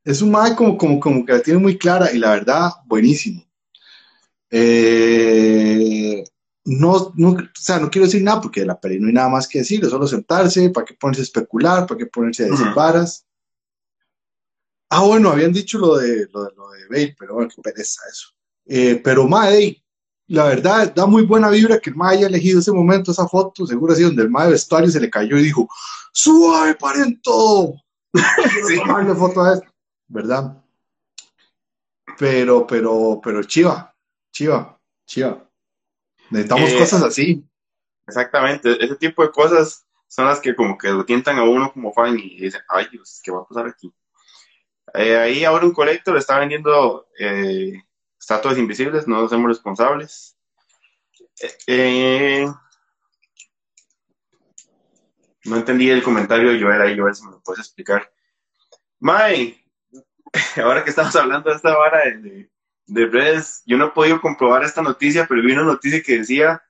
Es un mae como, como, como que la tiene muy clara y la verdad, buenísimo. Eh, no, no, o sea, no quiero decir nada porque de la peli no hay nada más que decir, es solo sentarse, para qué ponerse a especular, para qué ponerse a decir varas. Ah, bueno, habían dicho lo de, lo de, lo de Bale, pero bueno, qué pereza eso. Eh, pero, mae, la verdad, da muy buena vibra que el mae haya elegido ese momento, esa foto, seguro así, donde el mae vestuario se le cayó y dijo, suave, paren todo. Sí. Tomarle foto a esto, ¿verdad? Pero, pero, pero, chiva, chiva, chiva. Necesitamos Eh, cosas así. Exactamente, ese tipo de cosas son las que como que lo tientan a uno como fan y dicen, ay Dios, ¿qué va a pasar aquí? Eh, ahí ahora un colector está vendiendo eh, estatuas invisibles, no nos hacemos responsables. Eh, no entendí el comentario de Joel ahí, Joel, si me lo puedes explicar. May, ahora que estamos hablando de esta vara de, de, de redes, yo no he podido comprobar esta noticia, pero vi una noticia que decía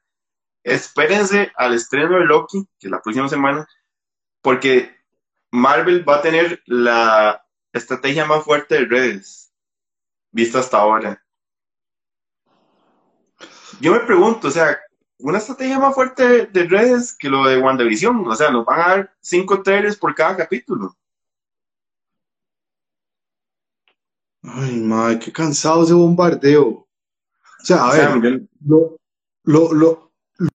espérense al estreno de Loki, que es la próxima semana, porque Marvel va a tener la estrategia más fuerte de redes vista hasta ahora. Yo me pregunto, o sea, una estrategia más fuerte de, de redes que lo de WandaVision, o sea, nos van a dar cinco trailers por cada capítulo. Ay, madre, qué cansado ese bombardeo. O sea, a ver, yo- lo, lo, lo, lo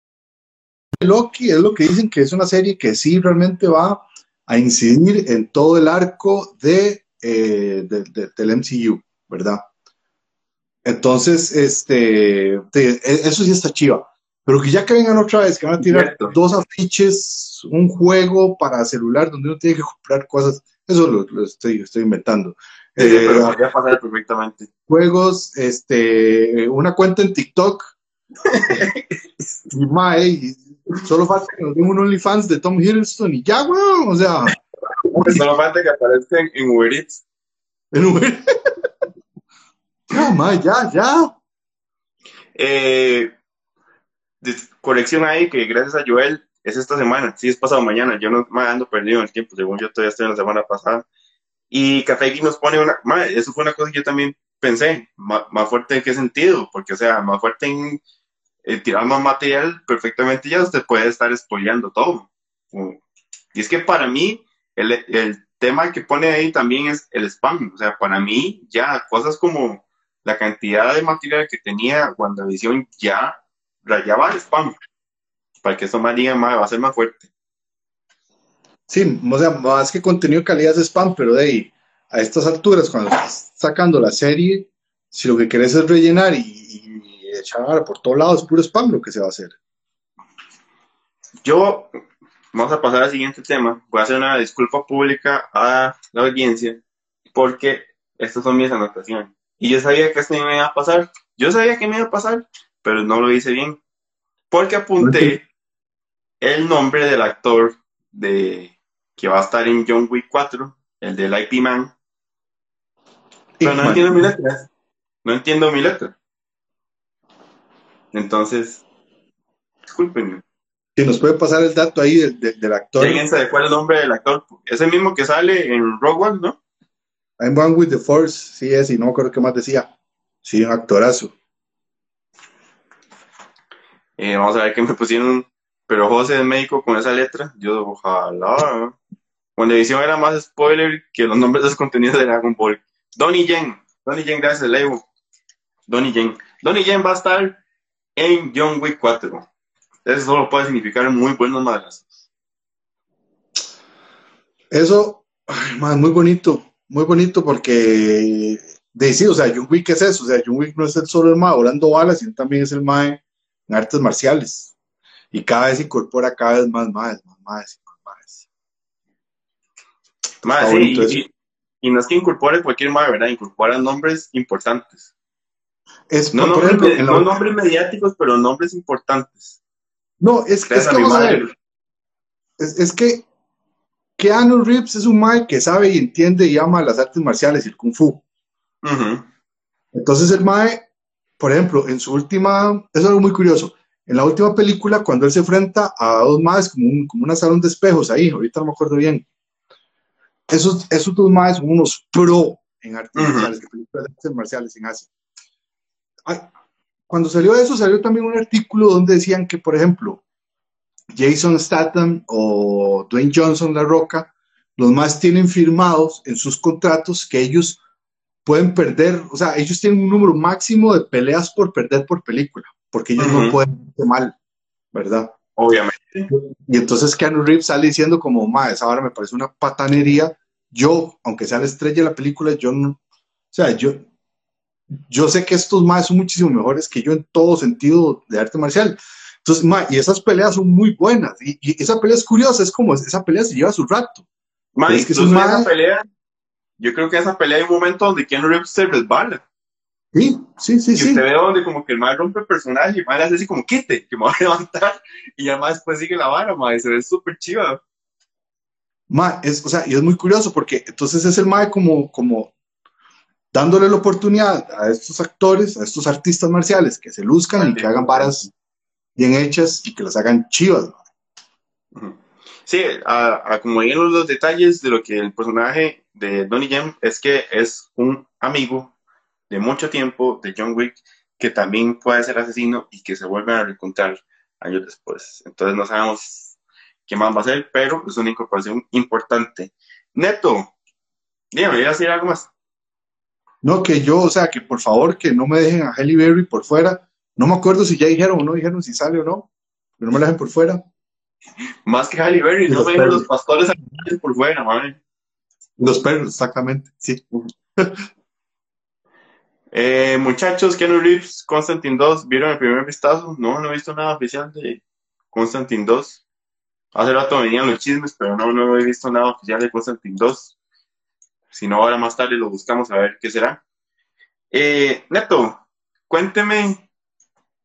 Loki es lo que dicen que es una serie que sí realmente va a incidir en todo el arco de, eh, de- de- del MCU, ¿verdad? Entonces, este, te- e- eso sí está chiva. Pero que ya que vengan otra vez, que van a tirar Cierto. dos afiches, un juego para celular donde uno tiene que comprar cosas, eso lo, lo estoy, estoy inventando. Eh, pero podría pasar perfectamente. juegos, este, una cuenta en TikTok. y mae, solo falta que nos den un OnlyFans de Tom Hiddleston y ya, weón, o sea, Solo falta que aparezca en, en Uber Eats. en Uber. ya, mae, ya, ya. Eh, corrección ahí, que gracias a Joel es esta semana, sí es pasado mañana, yo no me ando perdido en el tiempo, según yo todavía estoy en la semana pasada. Y Café nos pone una, eso fue una cosa que yo también pensé, más, fuerte en qué sentido, porque o sea, más fuerte en, tirar más material, perfectamente ya usted puede estar spoileando todo. Y es que para mí, el, el tema que pone ahí también es el spam, o sea, para mí ya cosas como la cantidad de material que tenía WandaVision ya rayaba el spam. Para que eso más diga, "Mae, va a ser más fuerte. Sí, o sea, más que contenido de calidad es spam, pero de ahí, a estas alturas, cuando estás sacando la serie, si lo que querés es rellenar y, y echar por todos lados, puro spam lo que se va a hacer. Yo, vamos a pasar al siguiente tema. Voy a hacer una disculpa pública a la audiencia porque estas son mis anotaciones. Y yo sabía que esto me iba a pasar. Yo sabía que me iba a pasar, pero no lo hice bien. Porque apunté el nombre del actor de que va a estar en John Wick 4, el del IP Man. Pero no entiendo mi letra. No entiendo mi letra. Entonces, discúlpenme. Si nos puede pasar el dato ahí del, del- del actor. ¿Alguien se acuerda el nombre del actor? Es el mismo que sale en Rogue One, ¿no? I'm one with the force, sí es, y no acuerdo qué más decía. Sí, un actorazo. Eh, vamos a ver qué me pusieron. Pero José es médico con esa letra. Yo, ojalá. Cuando edición era más spoiler que los nombres de los contenidos de Dragon Ball. Donnie Yen. Donnie Yen, gracias, Leo. Donnie Yen. Donnie Yen va a estar en John Wick 4. Eso solo puede significar muy buenos madrazos. Eso, ay, muy bonito, muy bonito porque, de o sea, John Wick es eso, o sea, John Wick no es el solo el mae balas, sino también es el mae en artes marciales. Y cada vez incorpora cada vez más maes, más maes, más maes. Más, Está sí, y, no es que incorpore cualquier madre, ¿verdad? Incorpora nombres importantes. Es, No, nombres, ejemplo, la- no nombres mediáticos, pero nombres importantes. no, es, es que a mi vamos a ver, es, es que Keanu Reeves es un mae que sabe y entiende y ama las artes marciales y el kung fu. Entonces el Mae, por ejemplo, en su última, es algo muy curioso, en la última película, cuando él se enfrenta a dos Maes como, un, como una salón de espejos ahí, ahorita no me acuerdo bien, esos, esos dos Maes son unos pro en artes Ujú. marciales, que películas de artes marciales en Asia. Ay, cuando salió eso, salió también un artículo donde decían que, por ejemplo, Jason Statham o Dwayne Johnson, La Roca, los más tienen firmados en sus contratos que ellos pueden perder, o sea, ellos tienen un número máximo de peleas por perder por película, porque ellos no pueden hacer mal, ¿verdad? Obviamente. Y entonces Keanu Reeves sale diciendo como, ma, esa ahora me parece una patanería. Yo, aunque sea la estrella de la película, yo no, o sea, yo, yo sé que estos más son muchísimo mejores que yo en todo sentido de arte marcial. Entonces, ma, y esas peleas son muy buenas. Y, esa pelea es curiosa, es como esa pelea se lleva su rato. Ma, es que esa pelea, yo creo que esa pelea hay un momento donde Keanu Reeves se resbala. Sí, sí, sí, y sí. usted ve donde como que el mal rompe el personaje y el mal hace así como quite, que me va a levantar y además después sigue la vara, ma, y se ve súper chiva. Ma, es, o sea, y es muy curioso porque entonces es el mae como, como dándole la oportunidad a estos actores, a estos artistas marciales que se luzcan y que hagan varas bien hechas y que las hagan chivas. Sí, a, a como en los detalles de lo que el personaje de Donnie Yen es que es un amigo de mucho tiempo de John Wick que también puede ser asesino y que se vuelven a reencontrar años después. Entonces no sabemos qué más va a ser, pero es una incorporación importante. Neto, dígame, ¿voy a decir algo más? No, que yo, o sea, que por favor que no me dejen a Halle Berry por fuera. No me acuerdo si ya dijeron o no dijeron si sale o no, pero no me la dejen por fuera. Más que Halle Berry, no me dejen los pastores por fuera, madre. Los perros, exactamente, sí. eh, muchachos, Keanu Reeves, Constantine 2, ¿vieron el primer vistazo? No, no he visto nada oficial de Constantine 2. Hace rato venían los chismes, pero no, no he visto nada oficial de Constantine 2. Si no, ahora más tarde lo buscamos a ver qué será. Eh, Neto, cuénteme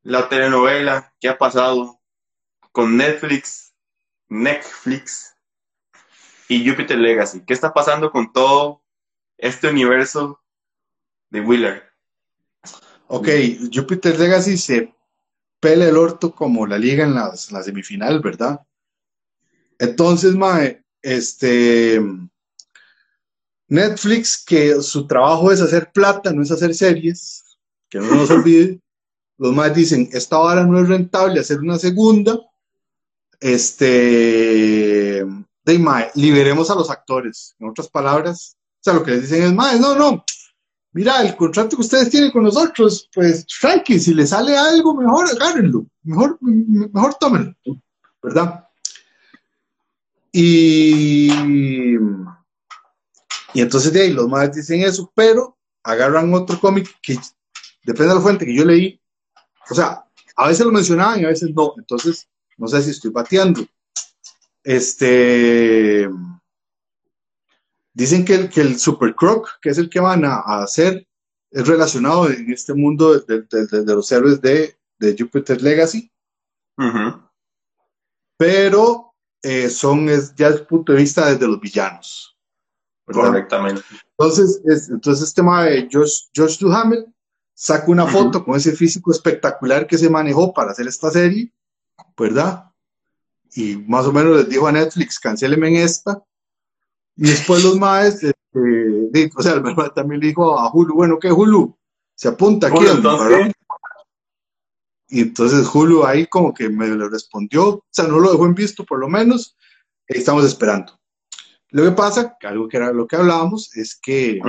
la telenovela que ha pasado con Netflix, Netflix y Jupiter Legacy. ¿Qué está pasando con todo este universo de Wheeler? Ok, Jupiter Legacy se pele el orto como la liga en la semifinal, ¿verdad? Entonces, Mae, este Netflix, que su trabajo es hacer plata, no es hacer series, que no nos olvide. Los más dicen, esta vara no es rentable, hacer una segunda. Este, de mae, liberemos a los actores. En otras palabras, o sea, lo que les dicen es, mae, no, no, mira, el contrato que ustedes tienen con nosotros, pues, tranqui, si le sale algo, mejor agárrenlo, mejor, mejor tómenlo, ¿verdad? Y y entonces de ahí los más dicen eso, pero agarran otro cómic que depende de la fuente que yo leí. O sea, a veces lo mencionaban y a veces no. Entonces, no sé si estoy bateando. Este. Dicen que el, que el Super Croc, que es el que van a, hacer, es relacionado en este mundo de, los héroes de, Jupiter Legacy. Pero eh, son es, ya desde el punto de vista desde los villanos. Correctamente. Entonces, es, entonces este tema de Josh, Josh Duhamel saca una foto con ese físico espectacular que se manejó para hacer esta serie, ¿verdad? Y más o menos les dijo a Netflix, cancéleme en esta. Y después los maes, este, o sea, el también le dijo a Hulu, bueno, ¿qué Hulu? Se apunta aquí. Entonces, y entonces Hulu ahí como que me le respondió, o sea, no lo dejó en visto por lo menos, estamos esperando. Lo que pasa, algo que era lo que hablábamos, es que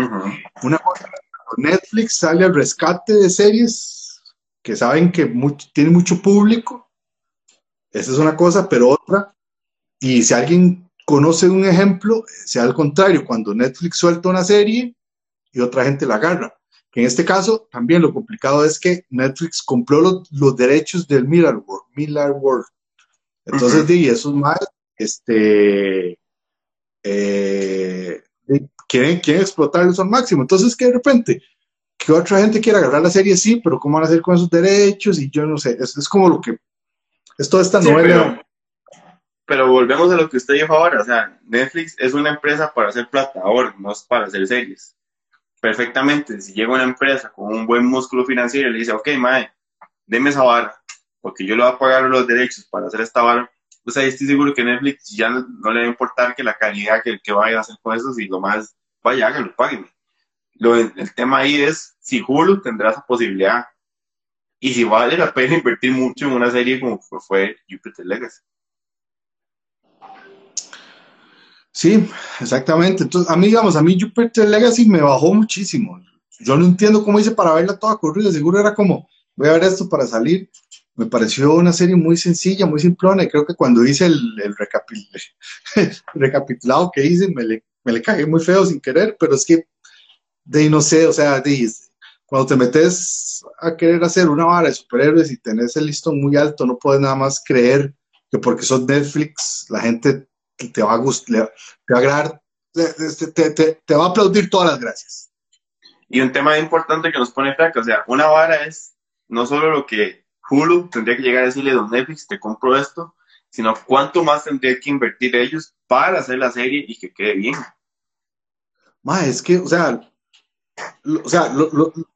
una cosa, Netflix sale al rescate de series que saben que tiene mucho público, esa es una cosa, pero otra, y si alguien conoce un ejemplo, sea al contrario, cuando Netflix suelta una serie y otra gente la agarra. Que en este caso, también lo complicado es que Netflix compró los, derechos del Miller World. Miller World. Entonces, uh esos más, este, eh, quieren, quieren explotarlos al máximo. Entonces, que de repente, que otra gente quiera agarrar la serie, sí, pero ¿cómo van a hacer con esos derechos? Y yo no sé, es, es como lo que es toda esta novela. Pero, volvemos a lo que usted dijo ahora, o sea, Netflix es una empresa para hacer plata ahora, no es para hacer series. Perfectamente, si llega una empresa con un buen músculo financiero y le dice, ok, mae, deme esa vara, porque yo le voy a pagar los derechos para hacer esta vara, o sea, estoy seguro que Netflix ya no, le va a importar que la calidad que, que vaya a hacer con eso, y lo más, vaya, háganlo, páguenme. Lo, el tema ahí es si Hulu tendrá esa posibilidad y si vale la pena invertir mucho en una serie como fue Jupiter Legacy. Sí, exactamente. Entonces, a mí, digamos, a mí Jupiter Legacy me bajó muchísimo. Yo no entiendo cómo hice para verla toda corrida. Seguro era como, voy a ver esto para salir. Me pareció una serie muy sencilla, muy simplona. Y creo que cuando hice el, el, recapitulado que hice, me le, me le cagué muy feo sin querer. Pero es que, de no sé, o sea, de, cuando te metes a querer hacer una vara de superhéroes y tenés el listón muy alto, no puedes nada más creer que porque sos Netflix, la gente te va a gustar, te va a agradar, te, te, te, va a aplaudir todas las gracias. Y un tema importante que nos pone acá, o sea, una vara es no solo lo que Hulu tendría que llegar a decirle, don Netflix, te compro esto, sino cuánto más tendría que invertir ellos para hacer la serie y que quede bien. Ma, es que, o sea, o sea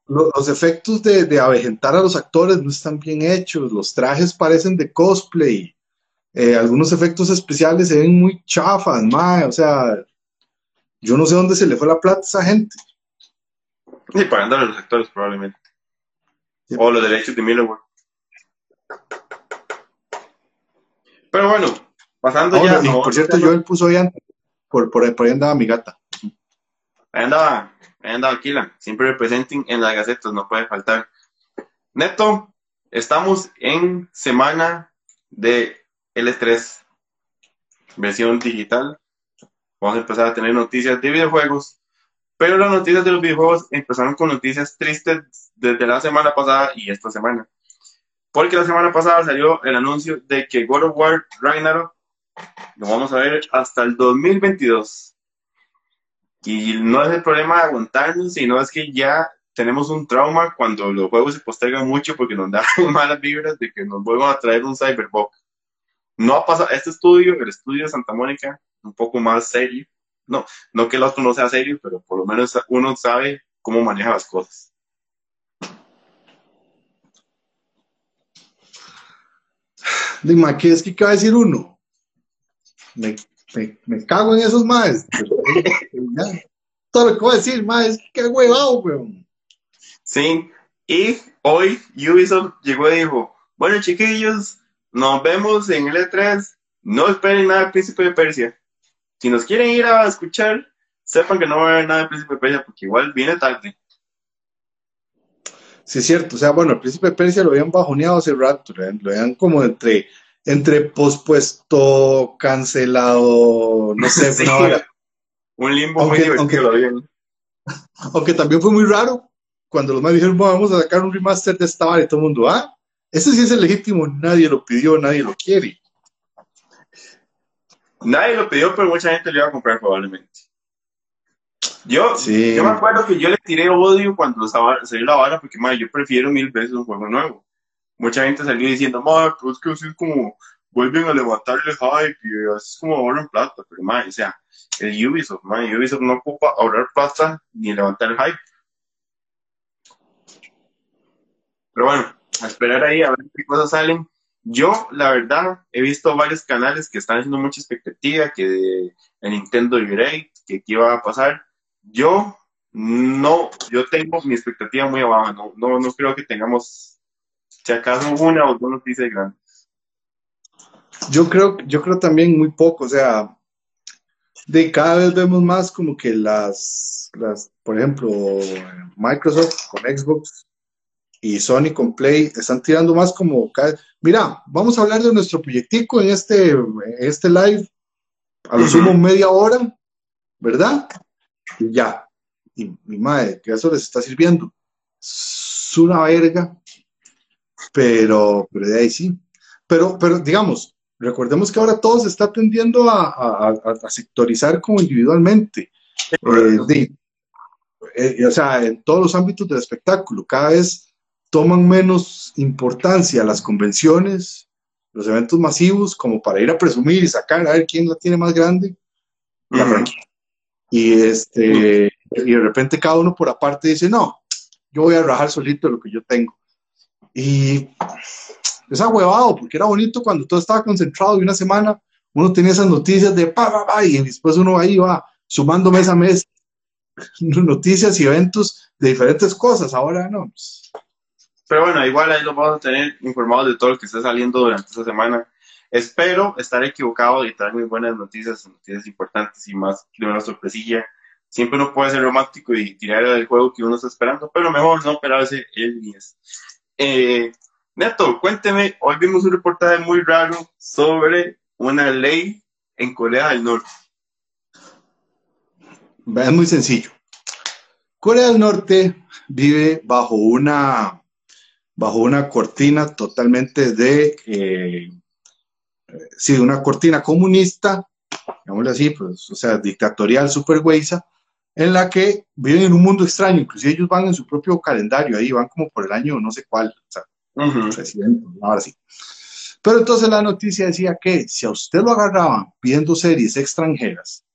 los efectos de, de avejentar a los actores no están bien hechos, los trajes parecen de cosplay, eh, algunos efectos especiales se ven muy chafas, mae, o sea, yo no sé dónde se le fue la plata a esa gente. Y pagando a los actores probablemente. O los derechos de Miller. Pero bueno, pasando ya. por cierto, yo él puso ya por, por, por, ahí andaba mi gata. Ahí andaba, ahí andaba Aquila, siempre representing en las gacetas, no puede faltar. Neto, estamos en semana de el estrés, versión digital. Vamos a empezar a tener noticias de videojuegos, pero las noticias de los videojuegos empezaron con noticias tristes desde la semana pasada y esta semana. Porque la semana pasada salió el anuncio de que God of War Ragnarok lo vamos a ver hasta el 2022. Y no es el problema de aguantarnos, sino es que ya tenemos un trauma cuando los juegos se postergan mucho porque nos dan malas vibras de que nos vuelvan a traer un cyberbug. No ha pasado, este estudio, el estudio de Santa Mónica, un poco más serio. No, no que el otro no sea serio, pero por lo menos uno sabe cómo maneja las cosas. Dime, ¿qué es que va a decir uno? Me, me, cago en esos maes. Todo lo que voy a decir, maes, qué huevado, weón. Sí, y hoy Ubisoft llegó y dijo, bueno chiquillos, nos vemos en el E3. No esperen nada del Príncipe de Persia. Si nos quieren ir a escuchar, sepan que no va a haber nada del Príncipe de Persia porque igual viene tarde. Sí, es cierto. O sea, bueno, el Príncipe de Persia lo habían bajoneado hace rato. Lo habían, como entre, entre pospuesto, cancelado, no sé, Un limbo muy divertido. Aunque, aunque también fue muy raro cuando los más dijeron, vamos a sacar un remaster de esta vara y todo el mundo, ah, ese sí es el legítimo, nadie lo pidió, nadie lo quiere. Nadie lo pidió, pero mucha gente lo iba a comprar probablemente. Yo, yo me acuerdo que yo le tiré odio cuando salió la vara, porque madre, yo prefiero mil veces un juego nuevo. Mucha gente salió diciendo, madre, pues que así es como vuelven a levantar el hype y así es como ahorran plata. Pero madre, o sea, el Ubisoft, madre, Ubisoft no ocupa ahorrar plata ni levantar el hype. Pero bueno, a esperar ahí a ver qué cosas salen. Yo, la verdad, he visto varios canales que están haciendo mucha expectativa, que el Nintendo Direct, que qué iba a pasar. Yo no, yo tengo mi expectativa muy abajo, no, no, no creo que tengamos, si acaso, una o dos noticias grandes. Yo creo, yo creo también muy poco, o sea, de cada vez vemos más como que las, las por ejemplo, Microsoft con Xbox y Sony con Play están tirando más como, mira, vamos a hablar de nuestro proyectico en este, este live, a lo sumo media hora, ¿verdad? Y ya, y mi madre, que eso les está sirviendo. Es una verga, pero, pero de ahí sí. Pero, pero digamos, recordemos que ahora todo se está tendiendo a, a, sectorizar como individualmente. Eh, eh, o sea, en todos los ámbitos del espectáculo, cada vez toman menos importancia las convenciones, los eventos masivos, como para ir a presumir y sacar a ver quién la tiene más grande. Y, este, y de repente cada uno por aparte dice, no, yo voy a rajar solito lo que yo tengo. Y es ahuevado, porque era bonito cuando todo estaba concentrado y una semana uno tenía esas noticias de pa, pa, pa, y después uno ahí va sumando mes a mes noticias y eventos de diferentes cosas. Ahora no. Pues, Pero bueno, igual ahí lo vamos a tener informados de todo lo que está saliendo durante esta semana. Espero estar equivocado y traer muy buenas noticias, noticias importantes y más que una sorpresilla. Siempre uno puede ser romántico y tirar el juego que uno está esperando, pero mejor no esperarse el 10. Eh, Neto, cuénteme, hoy vimos un reportaje muy raro sobre una ley en Corea del Norte. Es muy sencillo. Corea del Norte vive bajo una, bajo una cortina totalmente de, eh, sí, una cortina comunista, digámoslo así, pues, o sea, dictatorial, super en la que viven en un mundo extraño, inclusive ellos van en su propio calendario, ahí van como por el año no sé cuál, o sea, presidente, ahora sí. Pero entonces la noticia decía que si a usted lo agarraban viendo series extranjeras,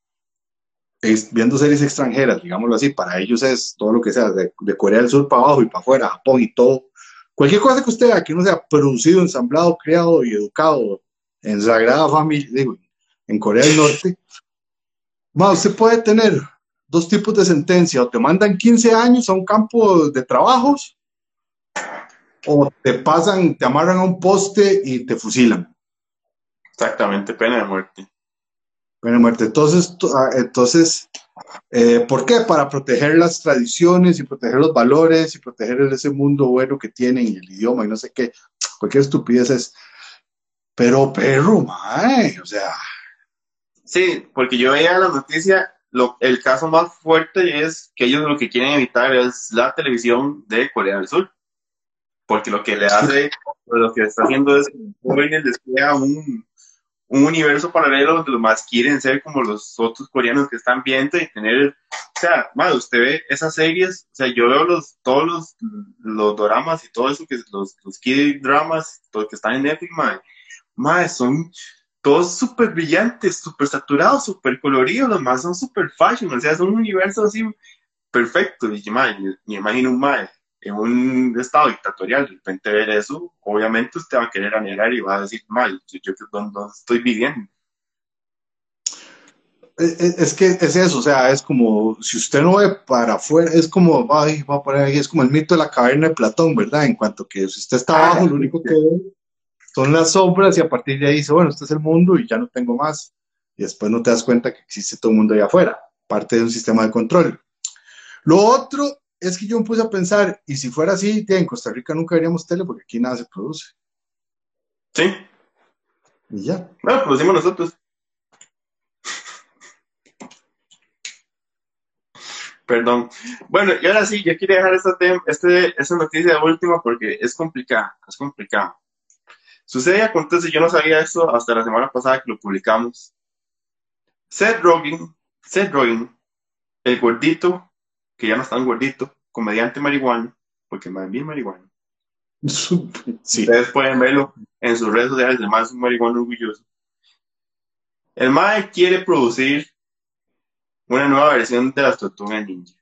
viendo series extranjeras, digámoslo así, para ellos es todo lo que sea, de, Corea del Sur para abajo y para afuera, Japón y todo. Cualquier cosa que usted vea que no sea producido, ensamblado, creado y educado en Sagrada Familia, digo, en Corea del Norte, usted puede tener dos tipos de sentencia, o te mandan 15 años a un campo de trabajos, o te pasan, te amarran a un poste y te fusilan. Exactamente, pena de muerte. Pena de muerte. Entonces, ah, entonces eh, ¿por qué? Para proteger las tradiciones y proteger los valores y proteger ese mundo bueno que tienen y el idioma y no sé qué. Cualquier estupidez es. Pero, perro, mae, o sea. Sí, porque yo veía la noticia, lo, el caso más fuerte es que ellos lo que quieren evitar es la televisión de Corea del Sur porque lo que le hace, lo que está haciendo es que les crea un, un universo paralelo donde los más quieren ser como los otros coreanos que están viendo y tener, o sea, madre, usted ve esas series, o sea, yo veo los, todos los, los dramas y todo eso, que los, los kid dramas, todos que están en Netflix, madre, madre son todos súper brillantes, súper saturados, súper coloridos, los más son súper fashion, o sea, son un universo así perfecto, y madre, me imagino un madre en un estado dictatorial, de repente ver eso, obviamente usted va a querer anegar y va a decir, mal, yo, yo ¿dónde estoy viviendo. Es que es eso, o sea, es como, si usted no ve para afuera, es como, ay, va a poner ahí, es como el mito de la caverna de Platón, ¿verdad? En cuanto que si usted está ah, abajo, lo único que ve son las sombras y a partir de ahí dice, bueno, este es el mundo y ya no tengo más. Y después no te das cuenta que existe todo el mundo ahí afuera, parte de un sistema de control. Lo otro es que yo me puse a pensar, y si fuera así, en Costa Rica nunca veríamos tele porque aquí nada se produce. Sí. Y ya. Bueno, producimos nosotros. Perdón. Bueno, y ahora sí, yo quiero dejar esta, este, esta noticia última porque es complicada, es complicado. Sucede y acontece, yo no sabía eso hasta la semana pasada que lo publicamos. Seth Rogen, Seth Rogen, el gordito que ya no es tan gordito, comediante marihuana, porque más bien marihuana. Sí. Ustedes pueden verlo en sus redes sociales, el más es un marihuana orgulloso. El MAE quiere producir una nueva versión de las tortugas ninja.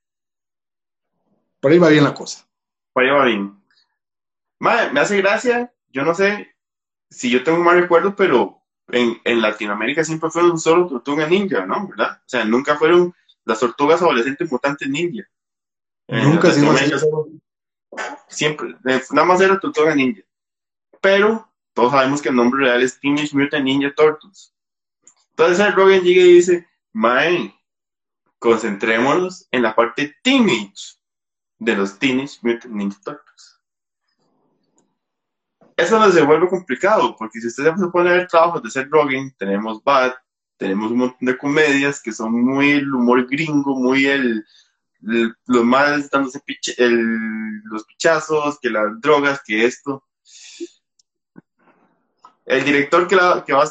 Por ahí va bien la cosa. Por ahí va bien. MAE, me hace gracia, yo no sé si yo tengo un mal recuerdo, pero en, en Latinoamérica siempre fueron solo tortugas ninja, ¿no? ¿Verdad? O sea, nunca fueron las tortugas adolescentes mutantes ninja. Nunca Siempre, eh, nada más era tortuga ninja. Pero todos sabemos que el nombre real es Teenage Mutant Ninja Turtles. Entonces el Rogan llega y dice, Mae, concentrémonos en la parte teenage de los Teenage Mutant Ninja Turtles. Eso no se vuelve complicado, porque si usted se pone a ver trabajos de Seth Rogen, tenemos Bad, tenemos un montón de comedias que son muy el humor gringo, muy el, los más dándose los pichazos, que las drogas, que esto. El director que, la, que va,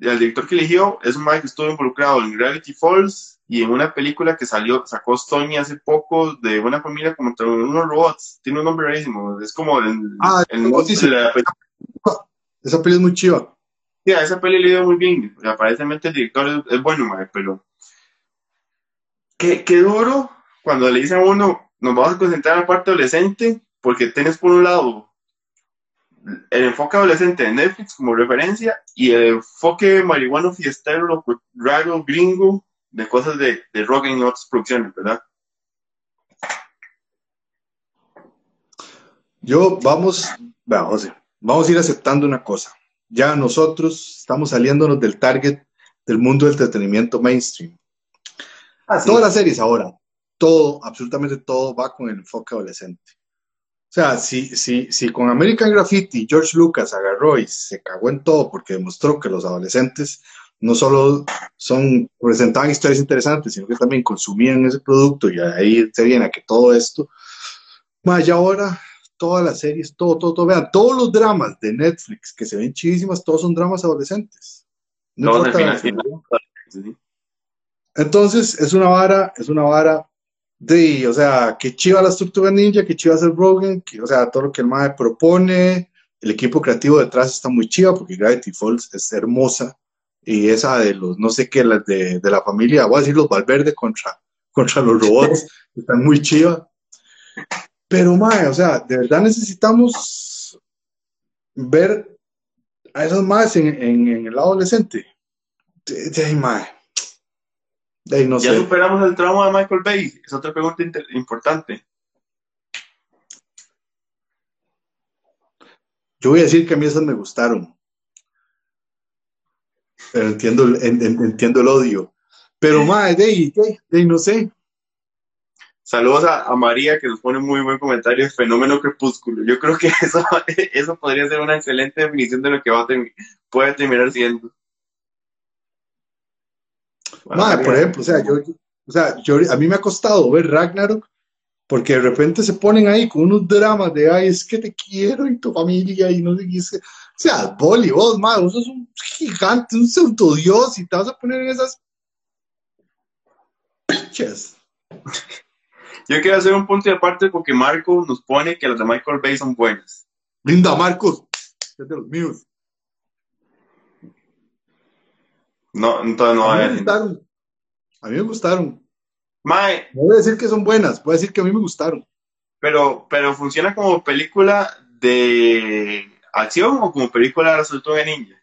el director que eligió es un man que estuvo involucrado en Gravity Falls y en una película que salió, sacó Sony hace poco de una familia como unos robots. Tiene un nombre rarísimo. Es como el, ah, el Esa peli es muy chiva. Sí, a esa peli le dio muy bien. Aparentemente el director es, bueno, pero. Qué, qué, duro cuando le dicen a uno, nos vamos a concentrar en la parte adolescente, porque tienes por un lado el enfoque adolescente de Netflix como referencia y el enfoque marihuano fiestero, raro, gringo, de cosas de, de rock y otras producciones, ¿verdad? Yo vamos, vamos, vamos a ir aceptando una cosa. Ya nosotros estamos saliéndonos del target del mundo del entretenimiento mainstream. Todas las series ahora, todo, absolutamente todo va con el enfoque adolescente. O sea, si, si, si con American Graffiti George Lucas agarró y se cagó en todo porque demostró que los adolescentes no solo son, presentaban historias interesantes, sino que también consumían ese producto y ahí se viene a que todo esto, más y ahora todas las series, todo, todo, todo, vean, todos los dramas de Netflix que se ven chidísimas, todos son dramas adolescentes. No Todos importa la final. Entonces, es una vara, es una vara de, o sea, que chiva las Tortugas Ninja, que chiva hacer Rogan, que, o sea, todo lo que el MAE propone, el equipo creativo detrás está muy chiva, porque Gravity Falls es hermosa, y esa de los, no sé qué, las de, de la familia, voy a decir los Valverde contra, contra los robots, están muy chiva. Pero, MAE, o sea, de verdad necesitamos ver a esos más en, en, en el adolescente. De, de mae. No Ya sé. superamos el trauma de Michael Bay. Es otra pregunta importante. Yo voy a decir que a mí esas me gustaron. Pero entiendo, el- en- en- entiendo el odio. Pero, mae, de ahí, de de no sé. Saludos a, a María que nos pone muy buen comentario. Fenómeno crepúsculo. Yo creo que eso, eso podría ser una excelente definición de lo que va a termi- puede terminar siendo. María, por ejemplo, o sea, yo, o sea, yo, a mí me ha costado ver Ragnarok porque de repente se ponen ahí con unos dramas de, ay, es que te quiero y tu familia y no sé qué. O sea, Boli, vos, mae, vos sos un gigante, un pseudo dios y te vas a poner en esas piches. Yo quiero hacer un punto de aparte porque Marco nos pone que las de Michael Bay son buenas. Linda Marcos, es de los míos. No, entonces no a mí me gustaron. A mí me gustaron. Mae, No voy a decir que son buenas, voy a decir que a mí me gustaron. pero, pero funciona como película de acción o como película de la Tortuga Ninja.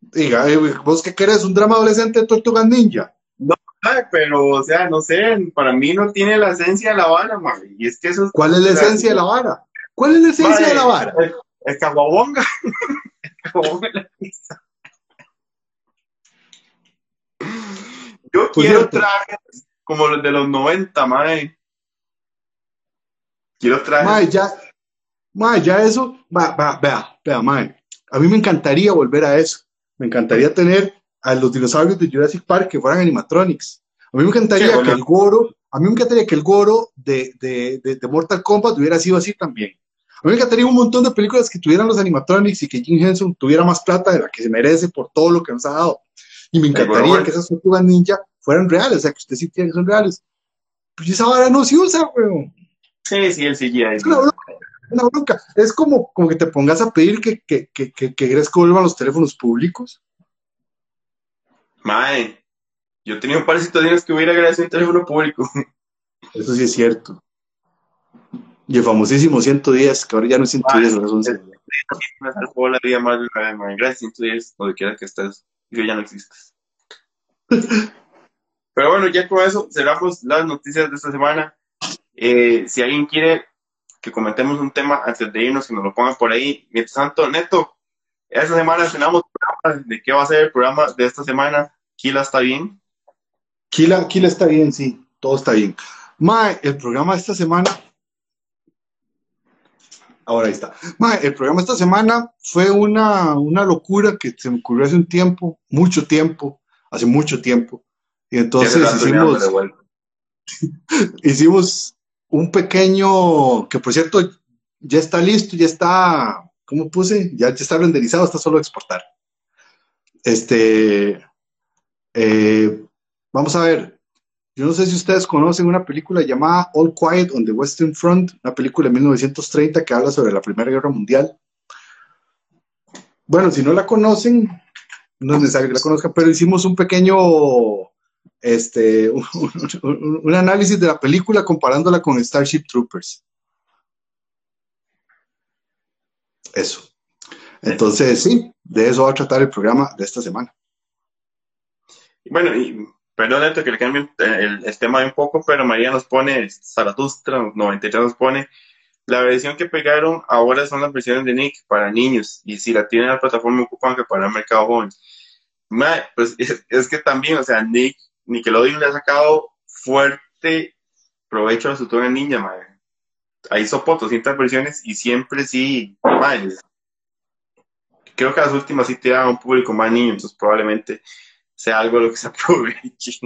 Diga, eh, ¿vos qué querés? ¿Un drama adolescente de Tortugas Ninja? Ay, pero, o sea, no sé, para mí no tiene la esencia de la vara, mae. Y es que eso es ¿Cuál es la esencia de la vara? ¿Cuál es la esencia Mae, de la vara? El, el caguabonga. El caguabonga en la pizza. Yo Por quiero cierto. trajes como los de los 90, mae. Quiero trajes. Mae, ya, mae, ya eso, va, va, vea, vea, mae. A mí me encantaría volver a eso. Me encantaría tener a los dinosaurios de Jurassic Park que fueran animatronics. A mí me encantaría que el Goro, a mí me encantaría que el Goro de, de, de, de Mortal Kombat hubiera sido así también. A mí me encantaría un montón de películas que tuvieran los animatronics y que Jim Henson tuviera más plata de la que se merece por todo lo que nos ha dado. Y me encantaría bueno. que esas tortugas ninja fueran reales, o sea, que usted sí tiene que son reales. Pues esa vara no se usa, weón. Sí, sí, el CGI. Es una bronca, una bronca. Es como, como que te pongas a pedir que, que, que, que, que vuelvan los teléfonos públicos. Mae, yo tenía un par de situaciones que hubiera agradecido un teléfono público. Eso sí es cierto. Y el famosísimo 110, que ahora ya no es 110, ahora son 100. Me salvó la vida más de una vez, mae. Gracias, 110, donde quiera que estés. Yo ya no existes. Pero bueno, ya con eso cerramos las noticias de esta semana. Eh, si alguien quiere que comentemos un tema antes de irnos, que nos lo pongan por ahí. Mientras tanto, Neto, esta semana tenemos programa de qué va a ser el programa de esta semana. Kila está bien. Kila, Kila está bien, sí, todo está bien. Mae, el programa de esta semana. Ahora ahí está. El programa esta semana fue una, una locura que se me ocurrió hace un tiempo, mucho tiempo, hace mucho tiempo. Y entonces hicimos. hicimos un pequeño, que por cierto ya está listo, ya está, ¿cómo puse? Ya, ya está renderizado, está solo a exportar. Este, eh, vamos a ver, yo no sé si ustedes conocen una película llamada All Quiet on the Western Front, una película de 1930 que habla sobre la Primera Guerra Mundial. Bueno, si no la conocen, no es necesario que la conozcan, pero hicimos un pequeño este, un, análisis de la película comparándola con Starship Troopers. Eso. Entonces, sí, de eso va a tratar el programa de esta semana. Bueno, y perdón, Neto, que le cambie el, el tema un poco, pero María nos pone, Zaratustra 93 nos pone, la versión que pegaron ahora son las versiones de Nick para niños. Y si la tienen en la plataforma, ocupan que para el mercado joven. Mae, pues es, es que también, o sea, Nick, Nickelodeon le ha sacado fuerte provecho a su toda niña, mae. Ahí hizo 200 versiones y siempre sí, mae, creo que las últimas sí dan un público más niño, entonces probablemente sea algo lo que se aproveche.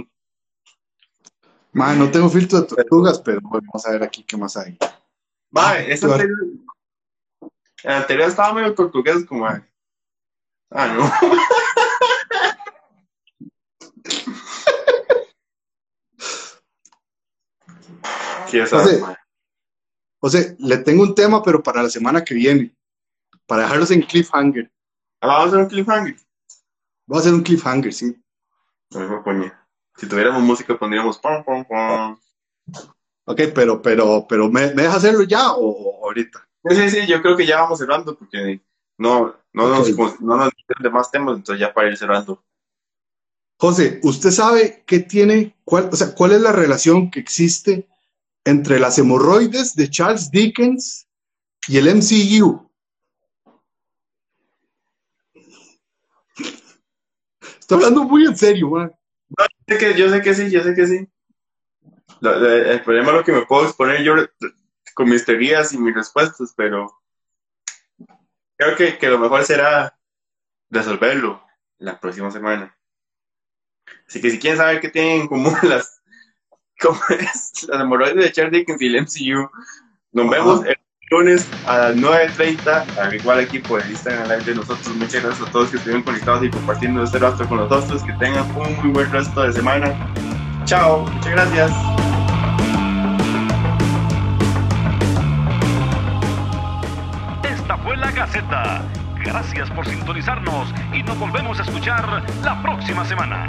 Man, no tengo filtro de tortugas, pero bueno, vamos a ver aquí qué más hay. Mae, esa Claro. anterior, la anterior estaba medio portugués, como. Ah, no. ¿Qué es José. sea, le tengo un tema, pero para la semana que viene. Para dejarlos en cliffhanger. Ah, Vamos a hacer un cliffhanger. Voy a hacer un cliffhanger, sí. Si tuviéramos música pondríamos pom, pom, pom. Ok, pero, pero, pero, ¿me, me deja hacerlo ya o, ahorita? Sí, sí, sí, yo creo que ya vamos cerrando porque no, no, Ok. nos, no nos de más temas, entonces ya para ir cerrando. José, ¿usted sabe qué tiene, cuál, o sea, cuál es la relación que existe entre las hemorroides de Charles Dickens y el MCU? Estoy hablando muy en serio, man. Yo sé que, yo sé que sí, yo sé que sí. Lo- lo- el problema es lo que me puedo exponer yo con mis teorías y mis respuestas, pero creo que, que lo mejor será resolverlo la próxima semana. Así que si quieren saber qué tienen en común las, cómo es, las hemorroides de Charles Dickens y el MCU, nos Ajá. vemos el lunes a las 9.30, al igual aquí por el Instagram Live de nosotros. Muchas gracias a todos que estuvieron conectados y compartiendo este rato con nosotros. Que tengan un muy buen resto de semana. Chao, muchas gracias. Esta fue la Gaceta. Gracias por sintonizarnos y nos volvemos a escuchar la próxima semana.